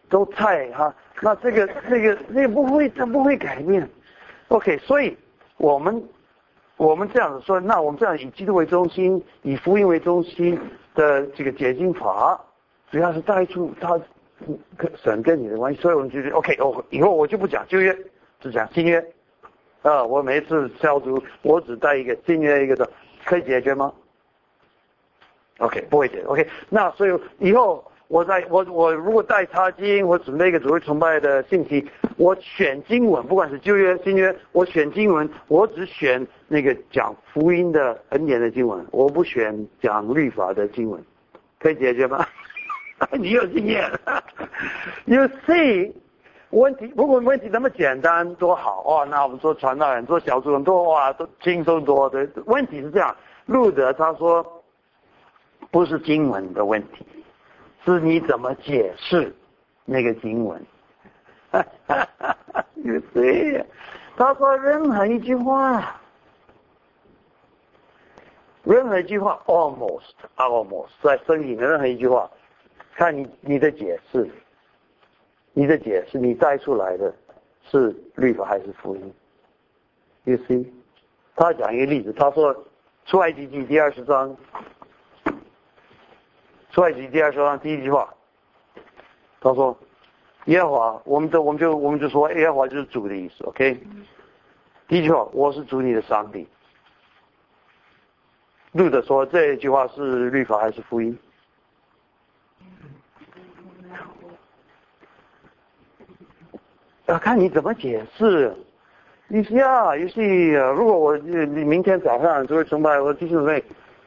都菜哈。那这个这个这个不会，这不会改变。OK，所以我们我们这样子说，那我们这样以基督为中心，以福音为中心的这个解经法，主要是带出他跟神跟你的关系。所以我们就得 OK，我，以后我就不讲旧约。只讲新约，啊，我每次消毒，我只带一个新约一个的，可以解决吗？OK，不会解决。OK，那所以以后我在我我如果带插经，我准备一个主会崇拜的信息，我选经文，不管是旧约新约，我选经文，我只选那个讲福音的恩典的经文，我不选讲律法的经文，可以解决吗？你有经验，You see。问题如果问题那么简单多好哦，那我们做传道人做小组人多哇都轻松多的。问题是这样，路德他说不是经文的问题，是你怎么解释那个经文。哈哈哈哈对呀，他说任何一句话，任何一句话，almost almost 在圣经的任何一句话，看你你的解释，你的解释，你带出来的是律法还是福音？You see？他讲一个例子，他说出埃及记第二十章，出埃及记第二十章第一句话，他说耶和华，我们都我们就我们就说耶和华就是主的意思，OK？第一句话，我是主你的上帝。路德说这一句话是律法还是福音？要看你怎么解释。你是啊，也是。如果我你明天早上就会崇拜我弟兄妹，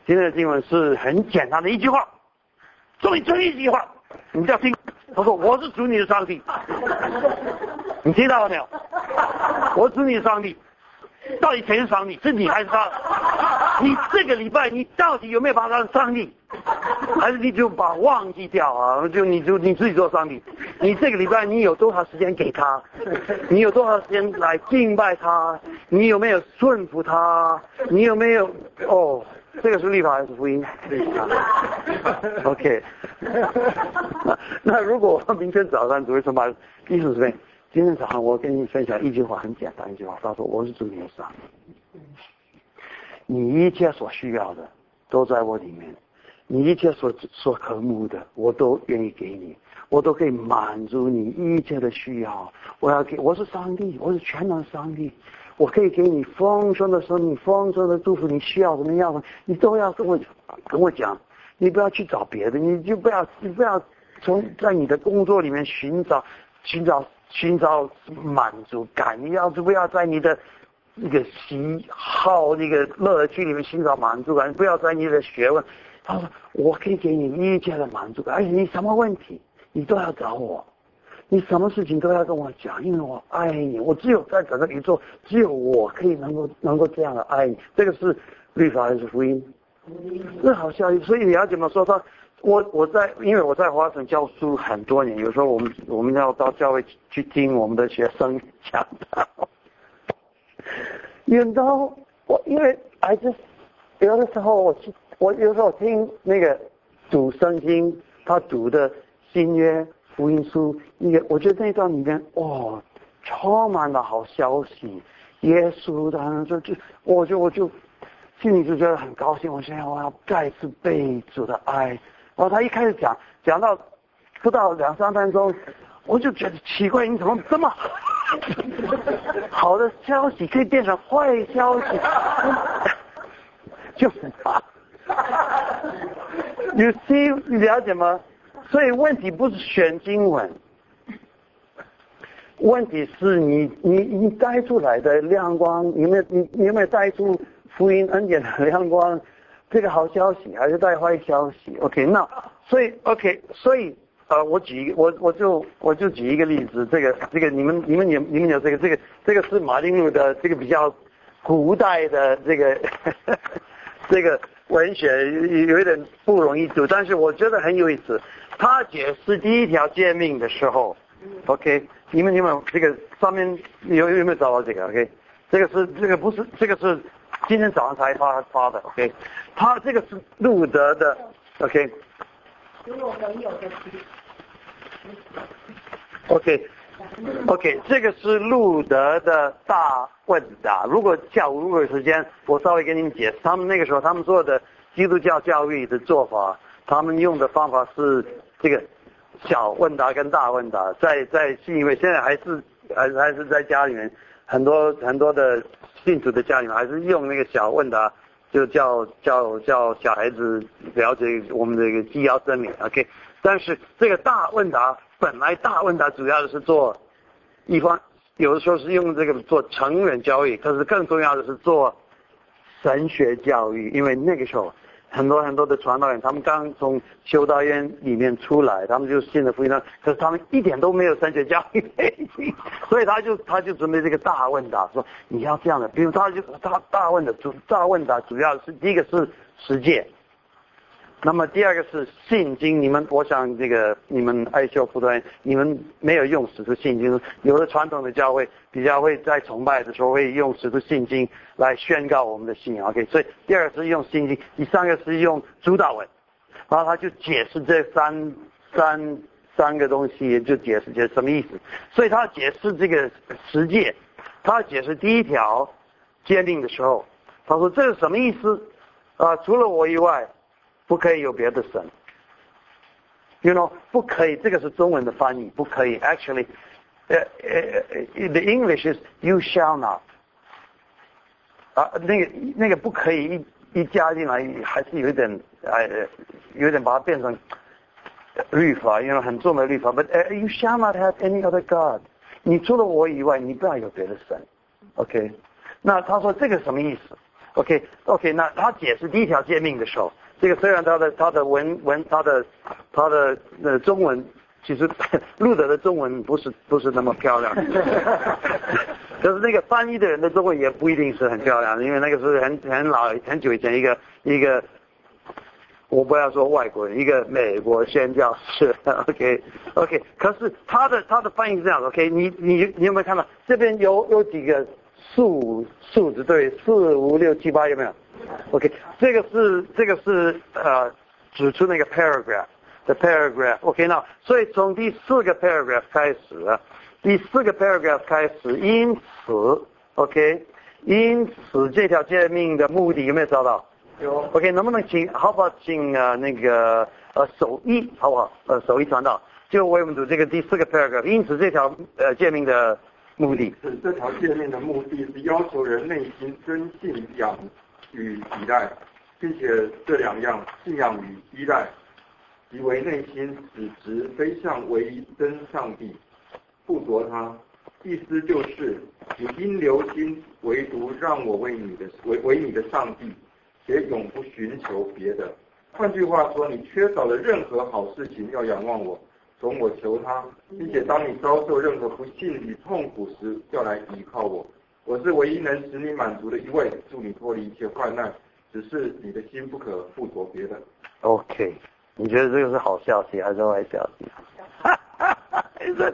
今天的经文是很简单的一句话，注意这一句话，你要听。他说我是主你的上帝，你听到了没有？我是你的上帝。到底谁是上帝？是你还是他？你这个礼拜你到底有没有把他当上帝？还是你就把忘记掉啊？就你就你自己做上帝？你这个礼拜你有多少时间给他？你有多少时间来敬拜他？你有没有顺服他？你有没有？哦，这个是立法还是福音？OK。那如果明天早上只会什么意思？是今天早上我跟你分享一句话，很简单一句话，他说我是主耶稣，你一切所需要的都在我里面，你一切所所渴慕的我都愿意给你，我都可以满足你一切的需要。我要给我是上帝，我是全能上帝，我可以给你丰盛的生命，丰盛的祝福。你需要什么样的，你都要跟我跟我讲。你不要去找别的，你就不要你不要从在你的工作里面寻找寻找。寻找满足感，你要是不要在你的那个喜好、那个乐趣里面寻找满足感，不要在你的学问。他说：“我可以给你一切的满足感，而且你什么问题，你都要找我，你什么事情都要跟我讲，因为我爱你。我只有在整个宇宙，只有我可以能够能够这样的爱你。这个是律法还是福音？那好消息。所以你要怎么说他？”我我在，因为我在华城教书很多年，有时候我们我们要到教会去听我们的学生讲道。You know，我因为 I just 有的时候我去，我有时候听那个读圣经，他读的新约福音书，也我觉得那段里面哇，充满了好消息，耶稣的就就，我就我就心里就觉得很高兴，我现在我要再次被主的爱。然后他一开始讲，讲到不到两三分钟，我就觉得奇怪，你怎么这么好的消息可以变成坏消息？就是他，You see，你了解吗？所以问题不是选经文，问题是你你你带出来的亮光，你们你你有没有带出福音恩典的亮光？这个好消息还是带坏消息？OK，那所以 OK，所以呃，我举一个，我我就我就举一个例子，这个这个你们你们有你们有这个这个这个是马丁路的这个比较古代的这个 这个文学有一点不容易读，但是我觉得很有意思。他解释第一条诫命的时候，OK，你们你们这个上面有有没有找到这个？OK，这个是这个不是这个是。今天早上才发发的，OK，他这个是路德的，OK。有朋友的 OK，OK，这个是路德的大问答。如果下午如果有时间，我稍微给你们解释。他们那个时候他们做的基督教教育的做法，他们用的方法是这个小问答跟大问答，在在是因为现在还是还还是在家里面很多很多的。信徒的家里面还是用那个小问答，就叫叫叫小孩子了解我们这个纪要真理，OK。但是这个大问答本来大问答主要的是做一方，有的时候是用这个做成人教育，可是更重要的是做神学教育，因为那个时候。很多很多的传道人，他们刚从修道院里面出来，他们就进了福音了。可是他们一点都没有神学教育，所以他就他就准备这个大问答，说你要这样的。比如他就他大问的主大问答主要是第一个是实践，那么第二个是信经，你们我想这个你们爱修福端，你们没有用使徒信经，有的传统的教会比较会在崇拜的时候会用使徒信经来宣告我们的信仰。OK，所以第二个是用信经，第三个是用主导文，然后他就解释这三三三个东西，就解释这什么意思。所以他解释这个十诫，他解释第一条鉴定的时候，他说这是什么意思？啊，除了我以外。不可以有别的神，you know，不可以，这个是中文的翻译，不可以。Actually，呃呃呃，the English is you shall not。啊，那个那个不可以一一加进来，还是有一点呃，有点把它变成律法，因为很重的律法。But you shall not have any other god。你除了我以外，你不要有别的神。OK，那他说这个什么意思？OK，OK，那他解释第一条诫命的时候。这个虽然他的他的文文他的他的呃中文，其实路德的中文不是 不是那么漂亮，可是那个翻译的人的中文也不一定是很漂亮，因为那个是很很老很久以前一个一个，我不要说外国人，一个美国宣教士，OK OK，可是他的他的翻译是这样，OK，你你你有没有看到？这边有有几个数数字对四五六七八有没有？？OK，这个是这个是呃指出那个 paragraph 的 paragraph。OK，那所以从第四个 paragraph 开始，第四个 paragraph 开始，因此 OK，因此这条诫命的目的有没有找到？有。OK，能不能请好不好请呃那个呃手艺好不好？呃手艺传道，就为我们读这个第四个 paragraph。因此这条呃诫命的目的。是这条诫命的目的是要求人内心真信仰。与依赖，并且这两样信仰与依赖，即为内心使直飞向唯一真上帝，附着他。意思就是，你应留心，唯独让我为你的为为你的上帝，且永不寻求别的。换句话说，你缺少了任何好事情，要仰望我，从我求他，并且当你遭受任何不幸与痛苦时，要来依靠我。我是唯一能使你满足的一位，助你脱离一切患难，只是你的心不可附着别的。OK，你觉得这个是好消息还是坏消息？哈哈哈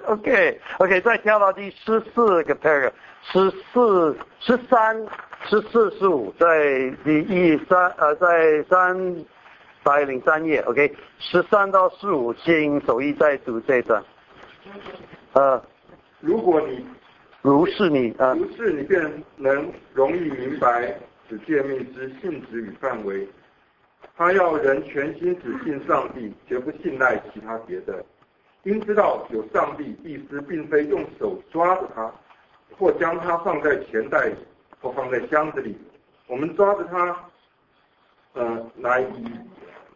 ，OK，OK，再跳到第十四个 paragraph，十四、十三、十四、十五，在第一三呃，在三百零三页，OK，十三到十五，请手艺再读这一段。呃，如果你。如是你啊，如是你便能容易明白此诫命之性质与范围。他要人全心只信上帝，绝不信赖其他别的。应知道有上帝，意思并非用手抓着他，或将他放在钱袋里，或放在箱子里。我们抓着他，呃，来以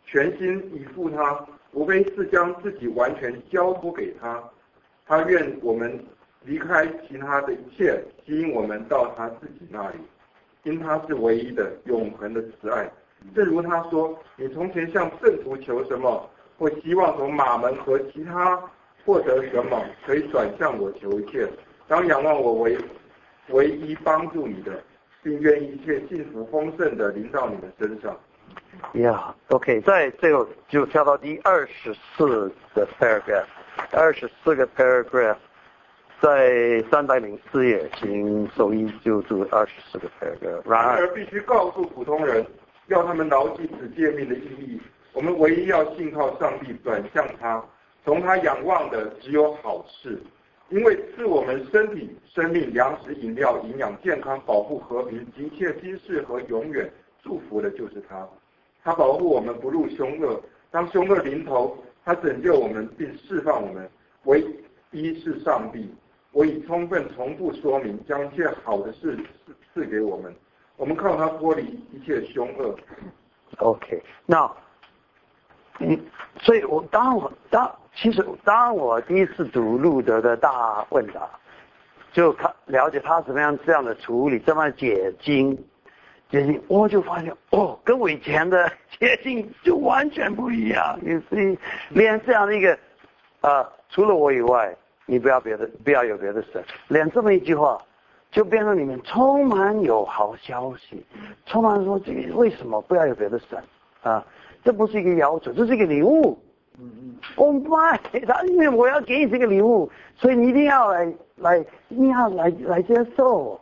全心以赴他，无非是将自己完全交托给他。他愿我们。离开其他的一切，吸引我们到他自己那里，因他是唯一的永恒的慈爱。正如他说：“你从前向圣徒求什么，或希望从马门和其他获得什么，可以转向我求一切。当仰望我为唯一帮助你的，并愿一切幸福丰盛的临到你们身上。”呀，OK，在最后就跳到第二十四个 paragraph，二十四个 paragraph。在三百零四页，请手艺就读二十四个 paragraph。然而，必须告诉普通人，要他们牢记此诫命的意义。我们唯一要信靠上帝，转向他，从他仰望的只有好事，因为赐我们身体、生命、粮食、饮料、营养、健康、保护、和平一切今世和永远祝福的，就是他。他保护我们不入凶恶，当凶恶临头，他拯救我们并释放我们。唯一是上帝。我已充分重复说明，将一切好的事赐赐给我们，我们靠他脱离一切凶恶。OK，那，嗯，所以我当我当其实当我第一次读路德的大问答，就看了解他怎么样这样的处理，这么解经，解经，我就发现哦，跟我以前的解经就完全不一样。你你连这样的一个啊，除了我以外。你不要别的，不要有别的神，连这么一句话，就变成里面充满有好消息，充满说这个为什么不要有别的神啊？这不是一个要求，这是一个礼物。嗯嗯。Oh my，他因为我要给你这个礼物，所以你一定要来来，一定要来来接受。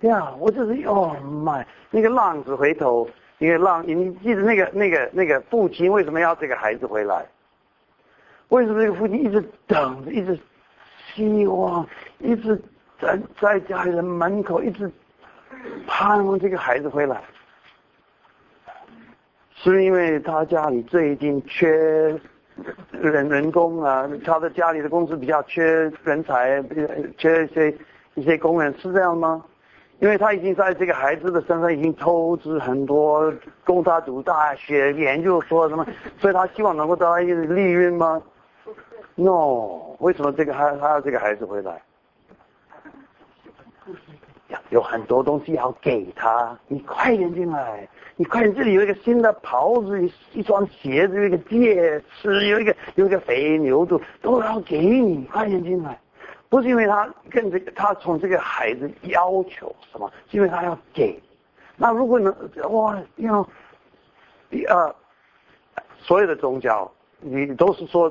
对啊，我就是 Oh my，那个浪子回头，那个浪，你记得那个那个那个父亲为什么要这个孩子回来？为什么这个父亲一直等着，一直希望，一直在在家里的门口一直盼望这个孩子回来？是因为他家里最近缺人人工啊，他的家里的公司比较缺人才，缺一些一些工人，是这样吗？因为他已经在这个孩子的身上已经投资很多，供他读大学、研究所什么，所以他希望能够得到一些利润吗？No，为什么这个还还要这个孩子回来？有很多东西要给他，你快点进来。你快点，这里有一个新的袍子，一双鞋子，一个戒指，有一个有一个肥牛肚，都要给你，快点进来。不是因为他跟这个，他从这个孩子要求什么，是因为他要给。那如果能哇，你看，呃，所有的宗教，你都是说，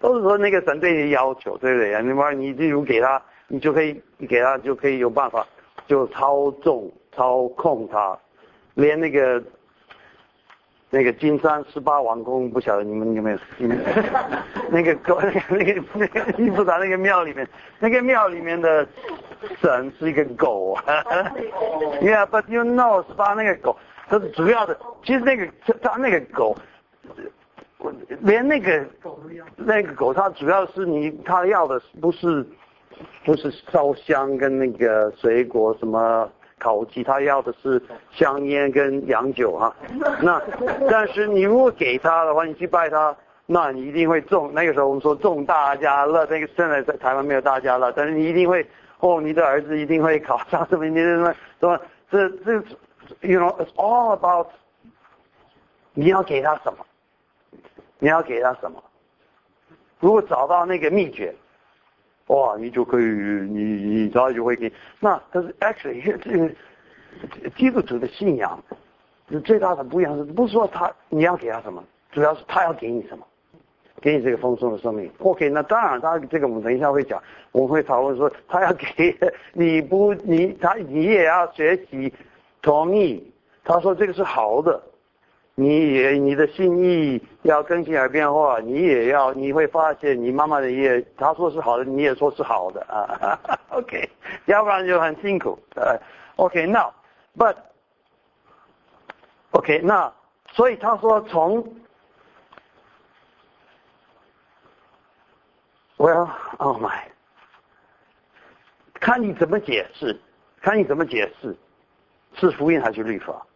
都是说那个神对你要求，对不对？你妈，你例如给他，你就可以，你给他就可以有办法，就操纵、操控他。连那个那个金山十八王宫，不晓得你们有没有？那个狗，那个那个那个伊夫达那个庙里面，那个庙里面的神是一个狗啊。Yeah，but you know，十八那个狗，它是主要的。其实那个它那个狗，连那个那个狗，它主要是你，它要的不是不是烧香跟那个水果什么。烤鸡，他要的是香烟跟洋酒哈。那但是你如果给他的话，你去拜他，那你一定会中。那个时候我们说中大家乐，那个现在在台湾没有大家乐，但是你一定会哦，你的儿子一定会考上什么？你什么什么？这这，you know，it's all about 你要给他什么？你要给他什么？如果找到那个秘诀。哇，你就可以，你你他就会给。那但是 actually 这个基督徒的信仰，最大的不一样是，不是说他你要给他什么，主要是他要给你什么，给你这个丰盛的生命。OK，那当然，他这个我们等一下会讲，我们会讨论说，他要给你不你他你也要学习同意，他说这个是好的。你也你的心意要更新而变化，你也要你会发现你妈妈的也他说是好的，你也说是好的啊。OK，要不然就很辛苦。呃，OK，now，but OK，那所以他说从，Well，Oh my，看你怎么解释，看你怎么解释，是福音还是律法？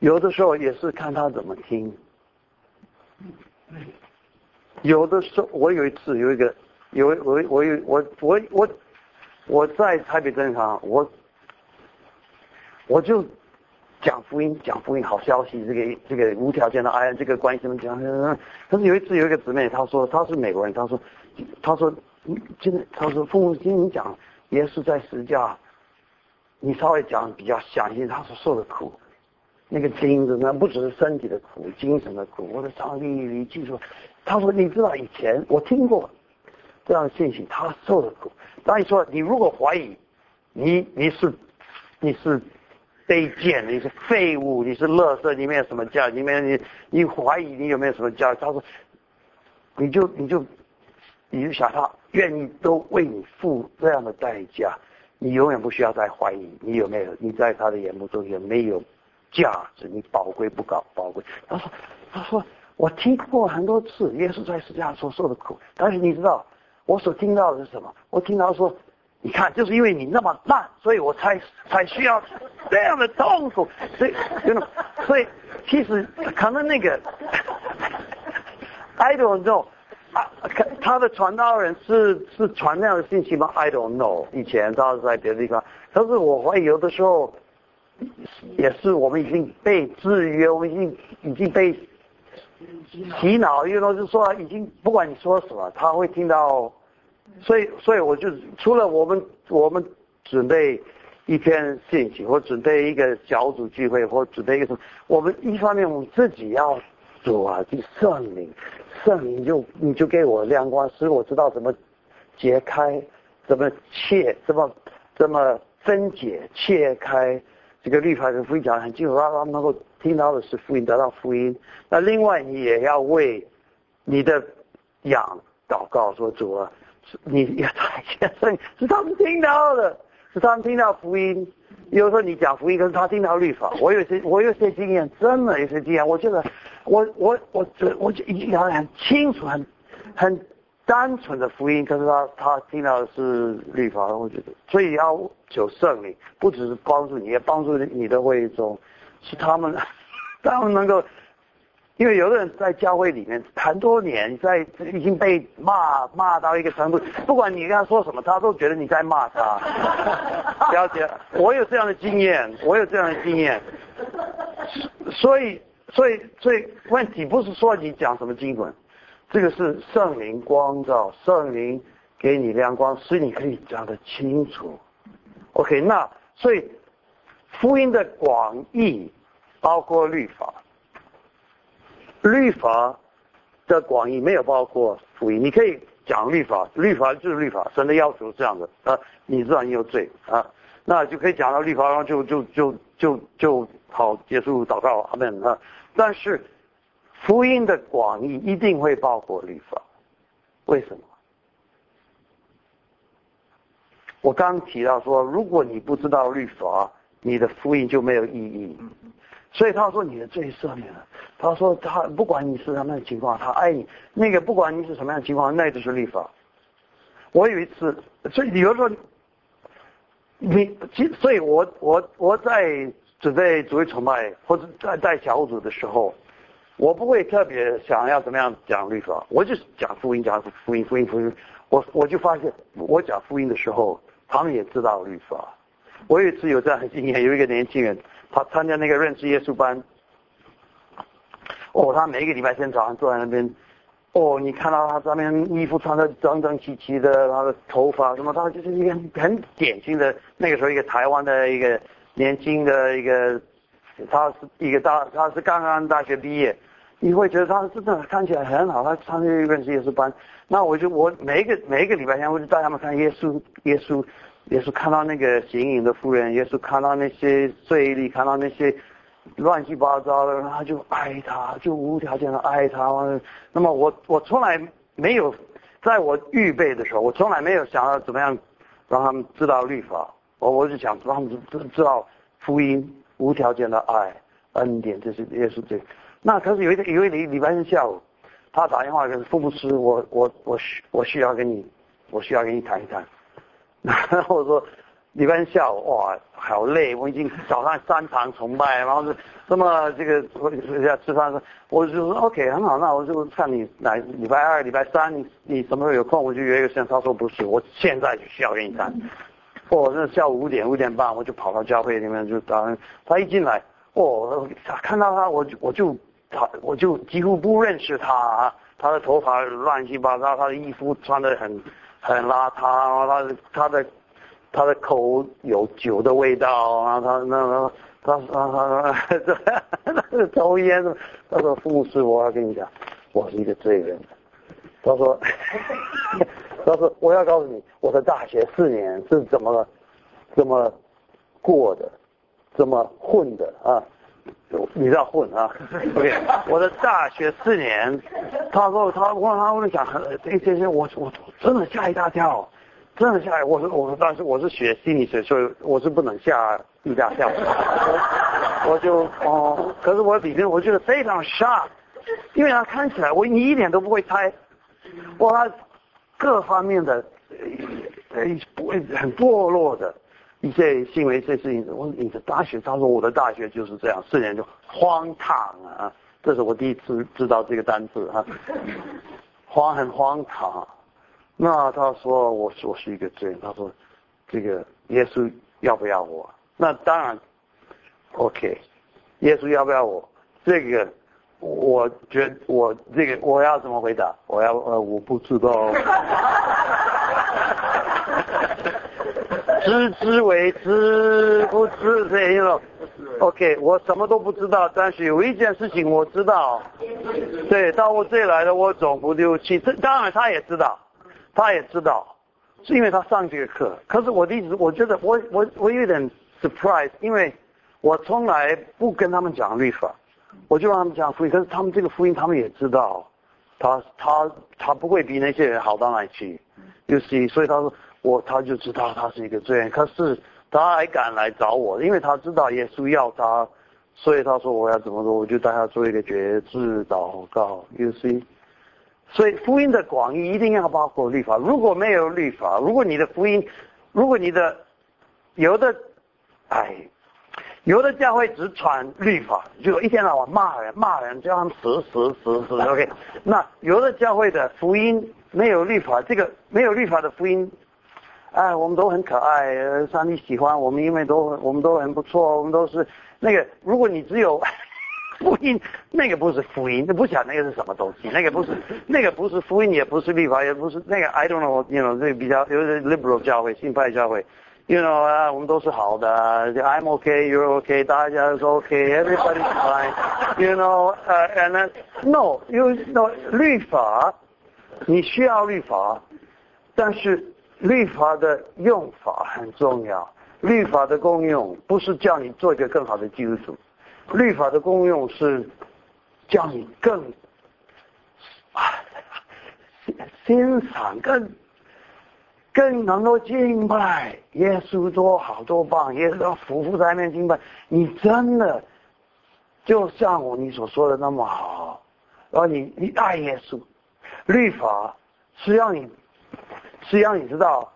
有的时候也是看他怎么听，有的时候我有一次有一个有我我有我我我我在台北正常我我就讲福音讲福音好消息这个这个无条件的爱这个关系怎么讲？但是有一次有一个姊妹她说她是美国人她说她说真的她说父母亲你讲耶稣在十字架，你稍微讲比较详细，他所受的苦。那个金子呢，不只是身体的苦，精神的苦。我的上帝，你记住，他说你知道以前我听过这样的信息，他受的苦。当你说你如果怀疑，你你是你是卑贱的，你是废物，你是垃圾，你没有什么价？里面你你怀疑你有没有什么价？他说，你就你就你就想他愿意都为你付这样的代价，你永远不需要再怀疑你有没有，你在他的眼目中有没有。价值你宝贵不高宝贵？他说：“他说我听过很多次耶稣在十字架所受的苦，但是你知道我所听到的是什么？我听到说，你看就是因为你那么烂，所以我才才需要这样的痛苦。所以，所以其实可能那个 I don't know 啊，他的传道人是是传那样的信息吗？I don't know。以前他是在别的地方，但是我怀疑有的时候。”也是我们已经被制约，我们已经已经被洗脑，因为就是说，已经不管你说什么，他会听到。所以，所以我就除了我们我们准备一篇信息，或准备一个小组聚会，或准备一个什么，我们一方面我们自己要主啊，就圣灵，圣灵就你就给我亮光，使我知道怎么解开，怎么切，怎么怎么分解切开这个律法跟福音讲很清楚，让他们能够听到的是福音，得到福音。那另外你也要为你的养祷告，说主啊。你要太先生是他们听到的，是他们听到福音。有时候你讲福音，可是他听到律法。我有些我有些经验，真的有些经验。我觉得我我我我我就一条很清楚、很很单纯的福音，可是他他听到的是律法。我觉得，所以要求圣灵，不只是帮助你，也帮助你的会众，是他们 他们能够。因为有的人在教会里面很多年，在已经被骂骂到一个程度，不管你跟他说什么，他都觉得你在骂他。了解，我有这样的经验，我有这样的经验。所以，所以，所以问题不是说你讲什么经文，这个是圣灵光照，圣灵给你亮光，使你可以讲得清楚。OK，那所以福音的广义包括律法。律法的广义没有包括福音，你可以讲律法，律法就是律法，神的要求是这样的啊，你知道你有罪啊，那就可以讲到律法，然后就就就就就好结束祷告阿门啊。但是福音的广义一定会包括律法，为什么？我刚提到说，如果你不知道律法，你的福音就没有意义。所以他说你的罪赦免了。他说他不管你是什么样的情况，他爱你。那个不管你是什么样的情况，那就是律法。我有一次，所以比如说，你其，所以我我我在准备主位崇拜或者在带小组的时候，我不会特别想要怎么样讲律法，我就讲福音，讲福音，福音，福音。我我就发现，我讲福音的时候，他们也知道律法。我有一次有这样的经验，有一个年轻人。他参加那个认识耶稣班，哦，他每一个礼拜天早上坐在那边，哦，你看到他上面衣服穿的整整齐齐的，他的头发什么，他就是一个很典型的那个时候一个台湾的一个年轻的一个，他是一个大，他是刚刚大学毕业，你会觉得他真的看起来很好，他参加认识耶稣班，那我就我每一个每一个礼拜天我就带他们看耶稣耶稣。耶稣看到那个行淫的妇人，耶稣看到那些罪里，看到那些乱七八糟的，他就爱他，就无条件的爱他。那么我我从来没有，在我预备的时候，我从来没有想要怎么样让他们知道律法，我我就想让他们知知道福音无条件的爱恩典，这是耶稣这。那可是有一天，有一礼礼拜天下午，他打电话给父母师，我我我需我需要跟你，我需要跟你谈一谈。然后我说，礼拜天下午哇，好累，我已经早上三堂崇拜，然后是那么这个我要吃饭，我就说 OK 很好，那我就看你来礼拜二、礼拜三，你你什么时候有空，我就约一个时间。他说不是，我现在就需要跟你谈。哦，那下午五点五点半，我就跑到教会里面就当他一进来，哦，看到他我就我就他我就几乎不认识他，啊，他的头发乱七八糟，他的衣服穿的很。很邋遢，他的他的他的口有酒的味道啊，他那他他他他抽烟，他说父母师，我要跟你讲，我是一个罪人。他说 他说我要告诉你，我的大学四年是怎么怎么过的，怎么混的啊。你知道混啊？OK，我的大学四年，他说他我他我讲这这些我我真的吓一大跳，真的吓我说我说但是我是学心理学，所以我是不能吓一大跳。我就哦，可是我里面我觉得非常 shock，因为他看起来我你一点都不会猜，哇，各方面的呃不会很堕落的。一些行为，一些事情，我你的大学，他说我的大学就是这样，四年就荒唐啊！这是我第一次知道这个单词啊，荒很荒唐。那他说我我是一个罪人，他说这个耶稣要不要我？那当然，OK，耶稣要不要我？这个我觉我这个我要怎么回答？我要呃我不知道。知之为知，不知这种。OK，我什么都不知道，但是有一件事情我知道。对，到我这里来了，我总不丢弃。这当然他也知道，他也知道，是因为他上这个课。可是我的意思，我觉得我我我有点 surprise，因为我从来不跟他们讲律法，我就让他们讲福音。可是他们这个福音，他们也知道，他他他不会比那些人好到哪里去。就是，所以他说我他就知道他是一个罪人，可是他还敢来找我，因为他知道耶稣要他，所以他说我要怎么做，我就带他做一个决志祷告。You see，所以福音的广义一定要包括律法，如果没有律法，如果你的福音，如果你的有的，哎，有的教会只传律法，就一天到晚骂人骂人，叫他们死死死死。OK，那有的教会的福音。没有律法，这个没有律法的福音，哎，我们都很可爱，上帝喜欢我们，因为都我们都很不错，我们都是那个。如果你只有 福音，那个不是福音，那不想那个是什么东西，那个不是那个不是福音，也不是律法，也不是那个。I don't know，you know，这个比较有的 liberal 教会、新派教会，you know 啊，我们都是好的，I'm okay，you're okay，大家都 okay，everybody's fine，you know，呃，and no，you know 律法。你需要律法，但是律法的用法很重要。律法的功用不是叫你做一个更好的基督徒，律法的功用是叫你更啊欣赏、更更能够敬拜耶稣多好多棒，耶稣匍匐在面敬拜。你真的就像我你所说的那么好，然后你你爱耶稣。律法是让你，是让你知道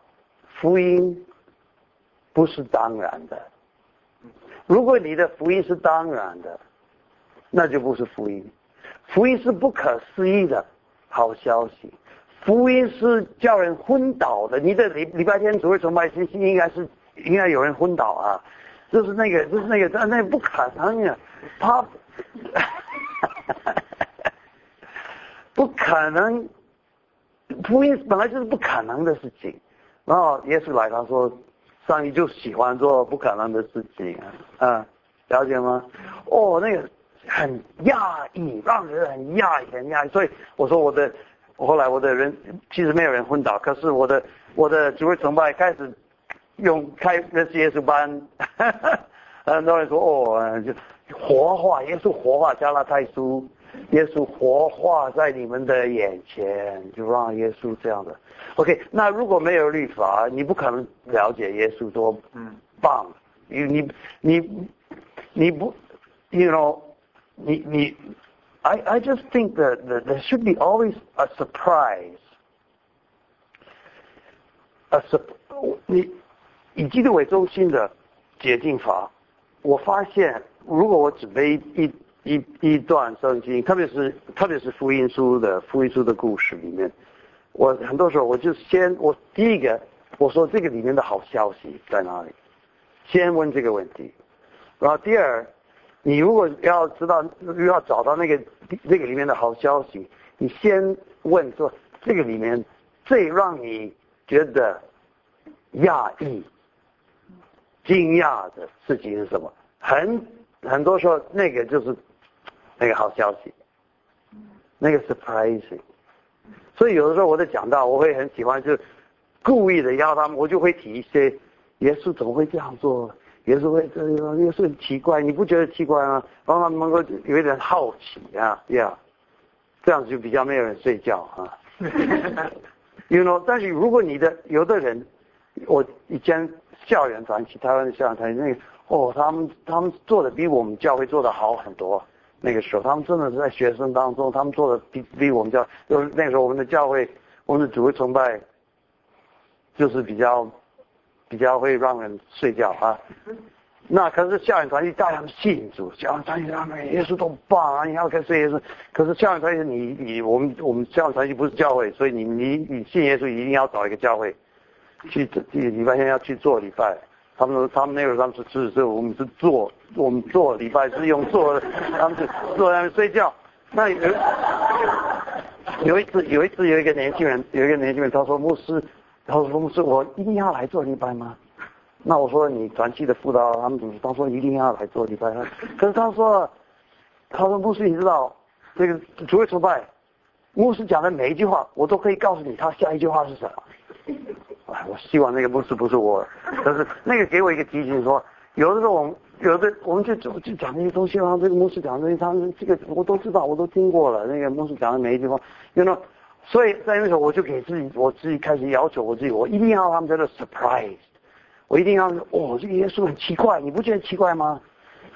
福音不是当然的。如果你的福音是当然的，那就不是福音。福音是不可思议的好消息，福音是叫人昏倒的。你的礼礼拜天主会崇拜信息应该是应该有人昏倒啊，就是那个就是那个，但那不可能啊，他。不可能，福音本来就是不可能的事情。然后耶稣来，他说：“上帝就喜欢做不可能的事情啊，啊，了解吗？”哦，那个很讶异，让人很讶异，很讶异。所以我说我的，我后来我的人其实没有人昏倒，可是我的我的主位崇拜开始用开认识耶稣班，很多人说哦，就活化耶稣，活化加拉太书。耶稣活化在你们的眼前，就让耶稣这样的。OK，那如果没有律法，你不可能了解耶稣多棒。你你你你不，you know，你你，I I just think that there should be always a surprise。a sur 你以基督为中心的解禁法，我发现如果我只背一。一一段圣经，特别是特别是福音书的福音书的故事里面，我很多时候我就先我第一个我说这个里面的好消息在哪里，先问这个问题，然后第二，你如果要知道又要找到那个这个里面的好消息，你先问说这个里面最让你觉得讶异、惊讶的事情是什么？很很多时候那个就是。那个好消息，那个 surprising，所以有的时候我在讲到，我会很喜欢，就故意的要他们，我就会提一些，耶稣怎么会这样做？耶稣会这样，耶稣很奇怪，你不觉得奇怪吗？让他们能够有一点好奇啊，呀，这样子就比较没有人睡觉啊。You know，但是如果你的有的人，我以前校园团体，台湾的校园团体，那个哦，他们他们做的比我们教会做的好很多。那个时候，他们真的是在学生当中，他们做的比比我们教，就是那个时候我们的教会，我们的主会崇拜，就是比较比较会让人睡觉啊。那可是校园团体大量信主，校园团体他们耶稣都棒啊！你要跟随耶稣。可是校园团体你你我们我们校园团体不是教会，所以你你你信耶稣一定要找一个教会去礼拜天要去做礼拜。他们说他们那个时候是是是，我们是做我们做礼拜是用做，他们是坐在那睡觉。那有有一次有一次有一个年轻人有一个年轻人他说牧师，他说牧师我一定要来做礼拜吗？那我说你短期的辅导，他们怎么？他说一定要来做礼拜。可是他说，他说牧师，你知道这个主会崇拜，牧师讲的每一句话，我都可以告诉你他下一句话是什么。我希望那个牧师不是我，但是那个给我一个提醒说，有的时候我们有的我们就就讲那些东西然后，这个牧师讲的东西，他们这个我都知道，我都听过了。那个牧师讲的每一句话，you know，所以在那时候我就给自己，我自己开始要求我自己，我一定要他们觉得 surprise，我一定要哦，这个耶稣很奇怪，你不觉得奇怪吗？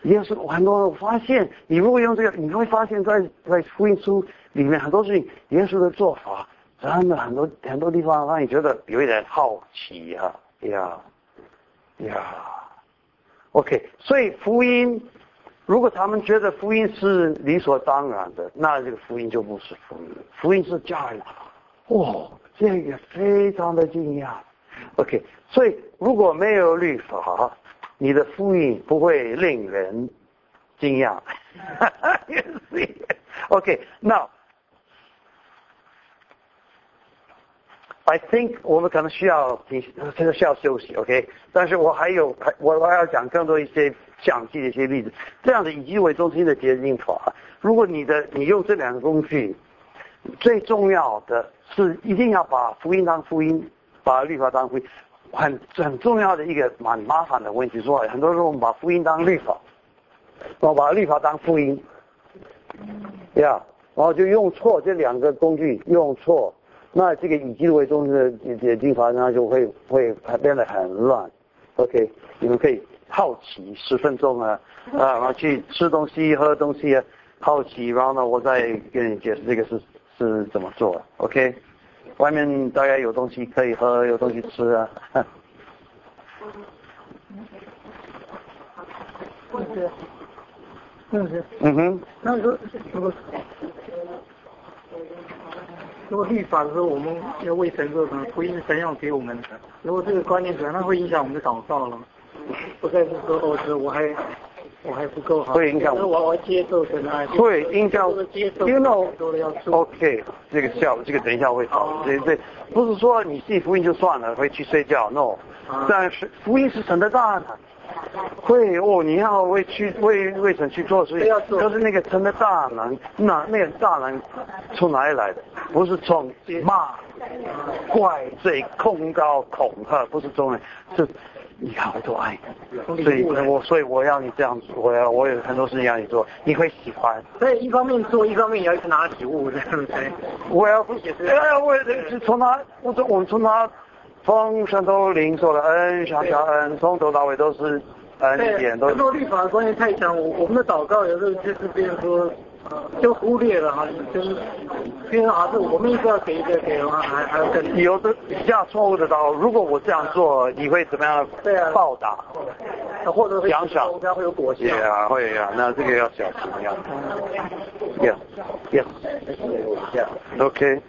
耶稣我很多我发现，你如果用这个，你会发现在在福音书里面很多事情，耶稣的做法。真的很多很多地方让你觉得有一点好奇呀呀呀，OK，所以福音，如果他们觉得福音是理所当然的，那这个福音就不是福音，福音是家人，哦，这个非常的惊讶，OK，所以如果没有律法，你的福音不会令人惊讶，哈哈，OK，那。I think 我们可能需要停，这个需要休息，OK？但是我还有，我我还要讲更多一些详细的一些例子。这样的以基为中心的结晶法，如果你的你用这两个工具，最重要的是一定要把福音当福音，把律法当福音。很很重要的一个蛮麻烦的问题，说很多时候我们把福音当律法，我把律法当福音，呀，然后就用错这两个工具，用错。那这个以基督为中心的解经法，那就会会变得很乱。OK，你们可以好奇十分钟啊啊，然后去吃东西、喝东西啊，好奇，然后呢，我再跟你解释这个是是怎么做。OK，外面大概有东西可以喝，有东西吃啊。嗯哼。那个那个。如果律法的时候，我们要为神做什么？福音神要给我们的。如果这个观念可能会影响我们的祷告了。不再是说哦，是我还我还不够好。会影响我。我我接受神的爱。会影响。接受。OK，这个笑，这个等一下会好。对对，不是说你自己福音就算了，回去睡觉。No。但是福音是神的大能。会哦，你要为去为为神去做事情，可是那个真的大能，那那个大能从哪里来的？不是从骂、怪罪、控告、恐吓，不是从是，你看我多爱你，所以我所以我要你这样做，我要我有很多事情要你做，你会喜欢。所以一方面做，一方面也要去拿礼物，对不对？我要不解释？哎呀，我是从他，我从我们从他。从上头领受了恩，上下恩，从头到尾都是恩典，都。做律法的观念太强，我我们的祷告有时候就是变成说，就忽略了哈，就是变成啊，是我们一个要给一个给的话，还还要更。有的比较错误的祷，如果我这样做，你会怎么样？对啊。报答。或者会奖赏，这样会有果效。对啊，会啊，那这个要小心呀。Yes. Yes. OK.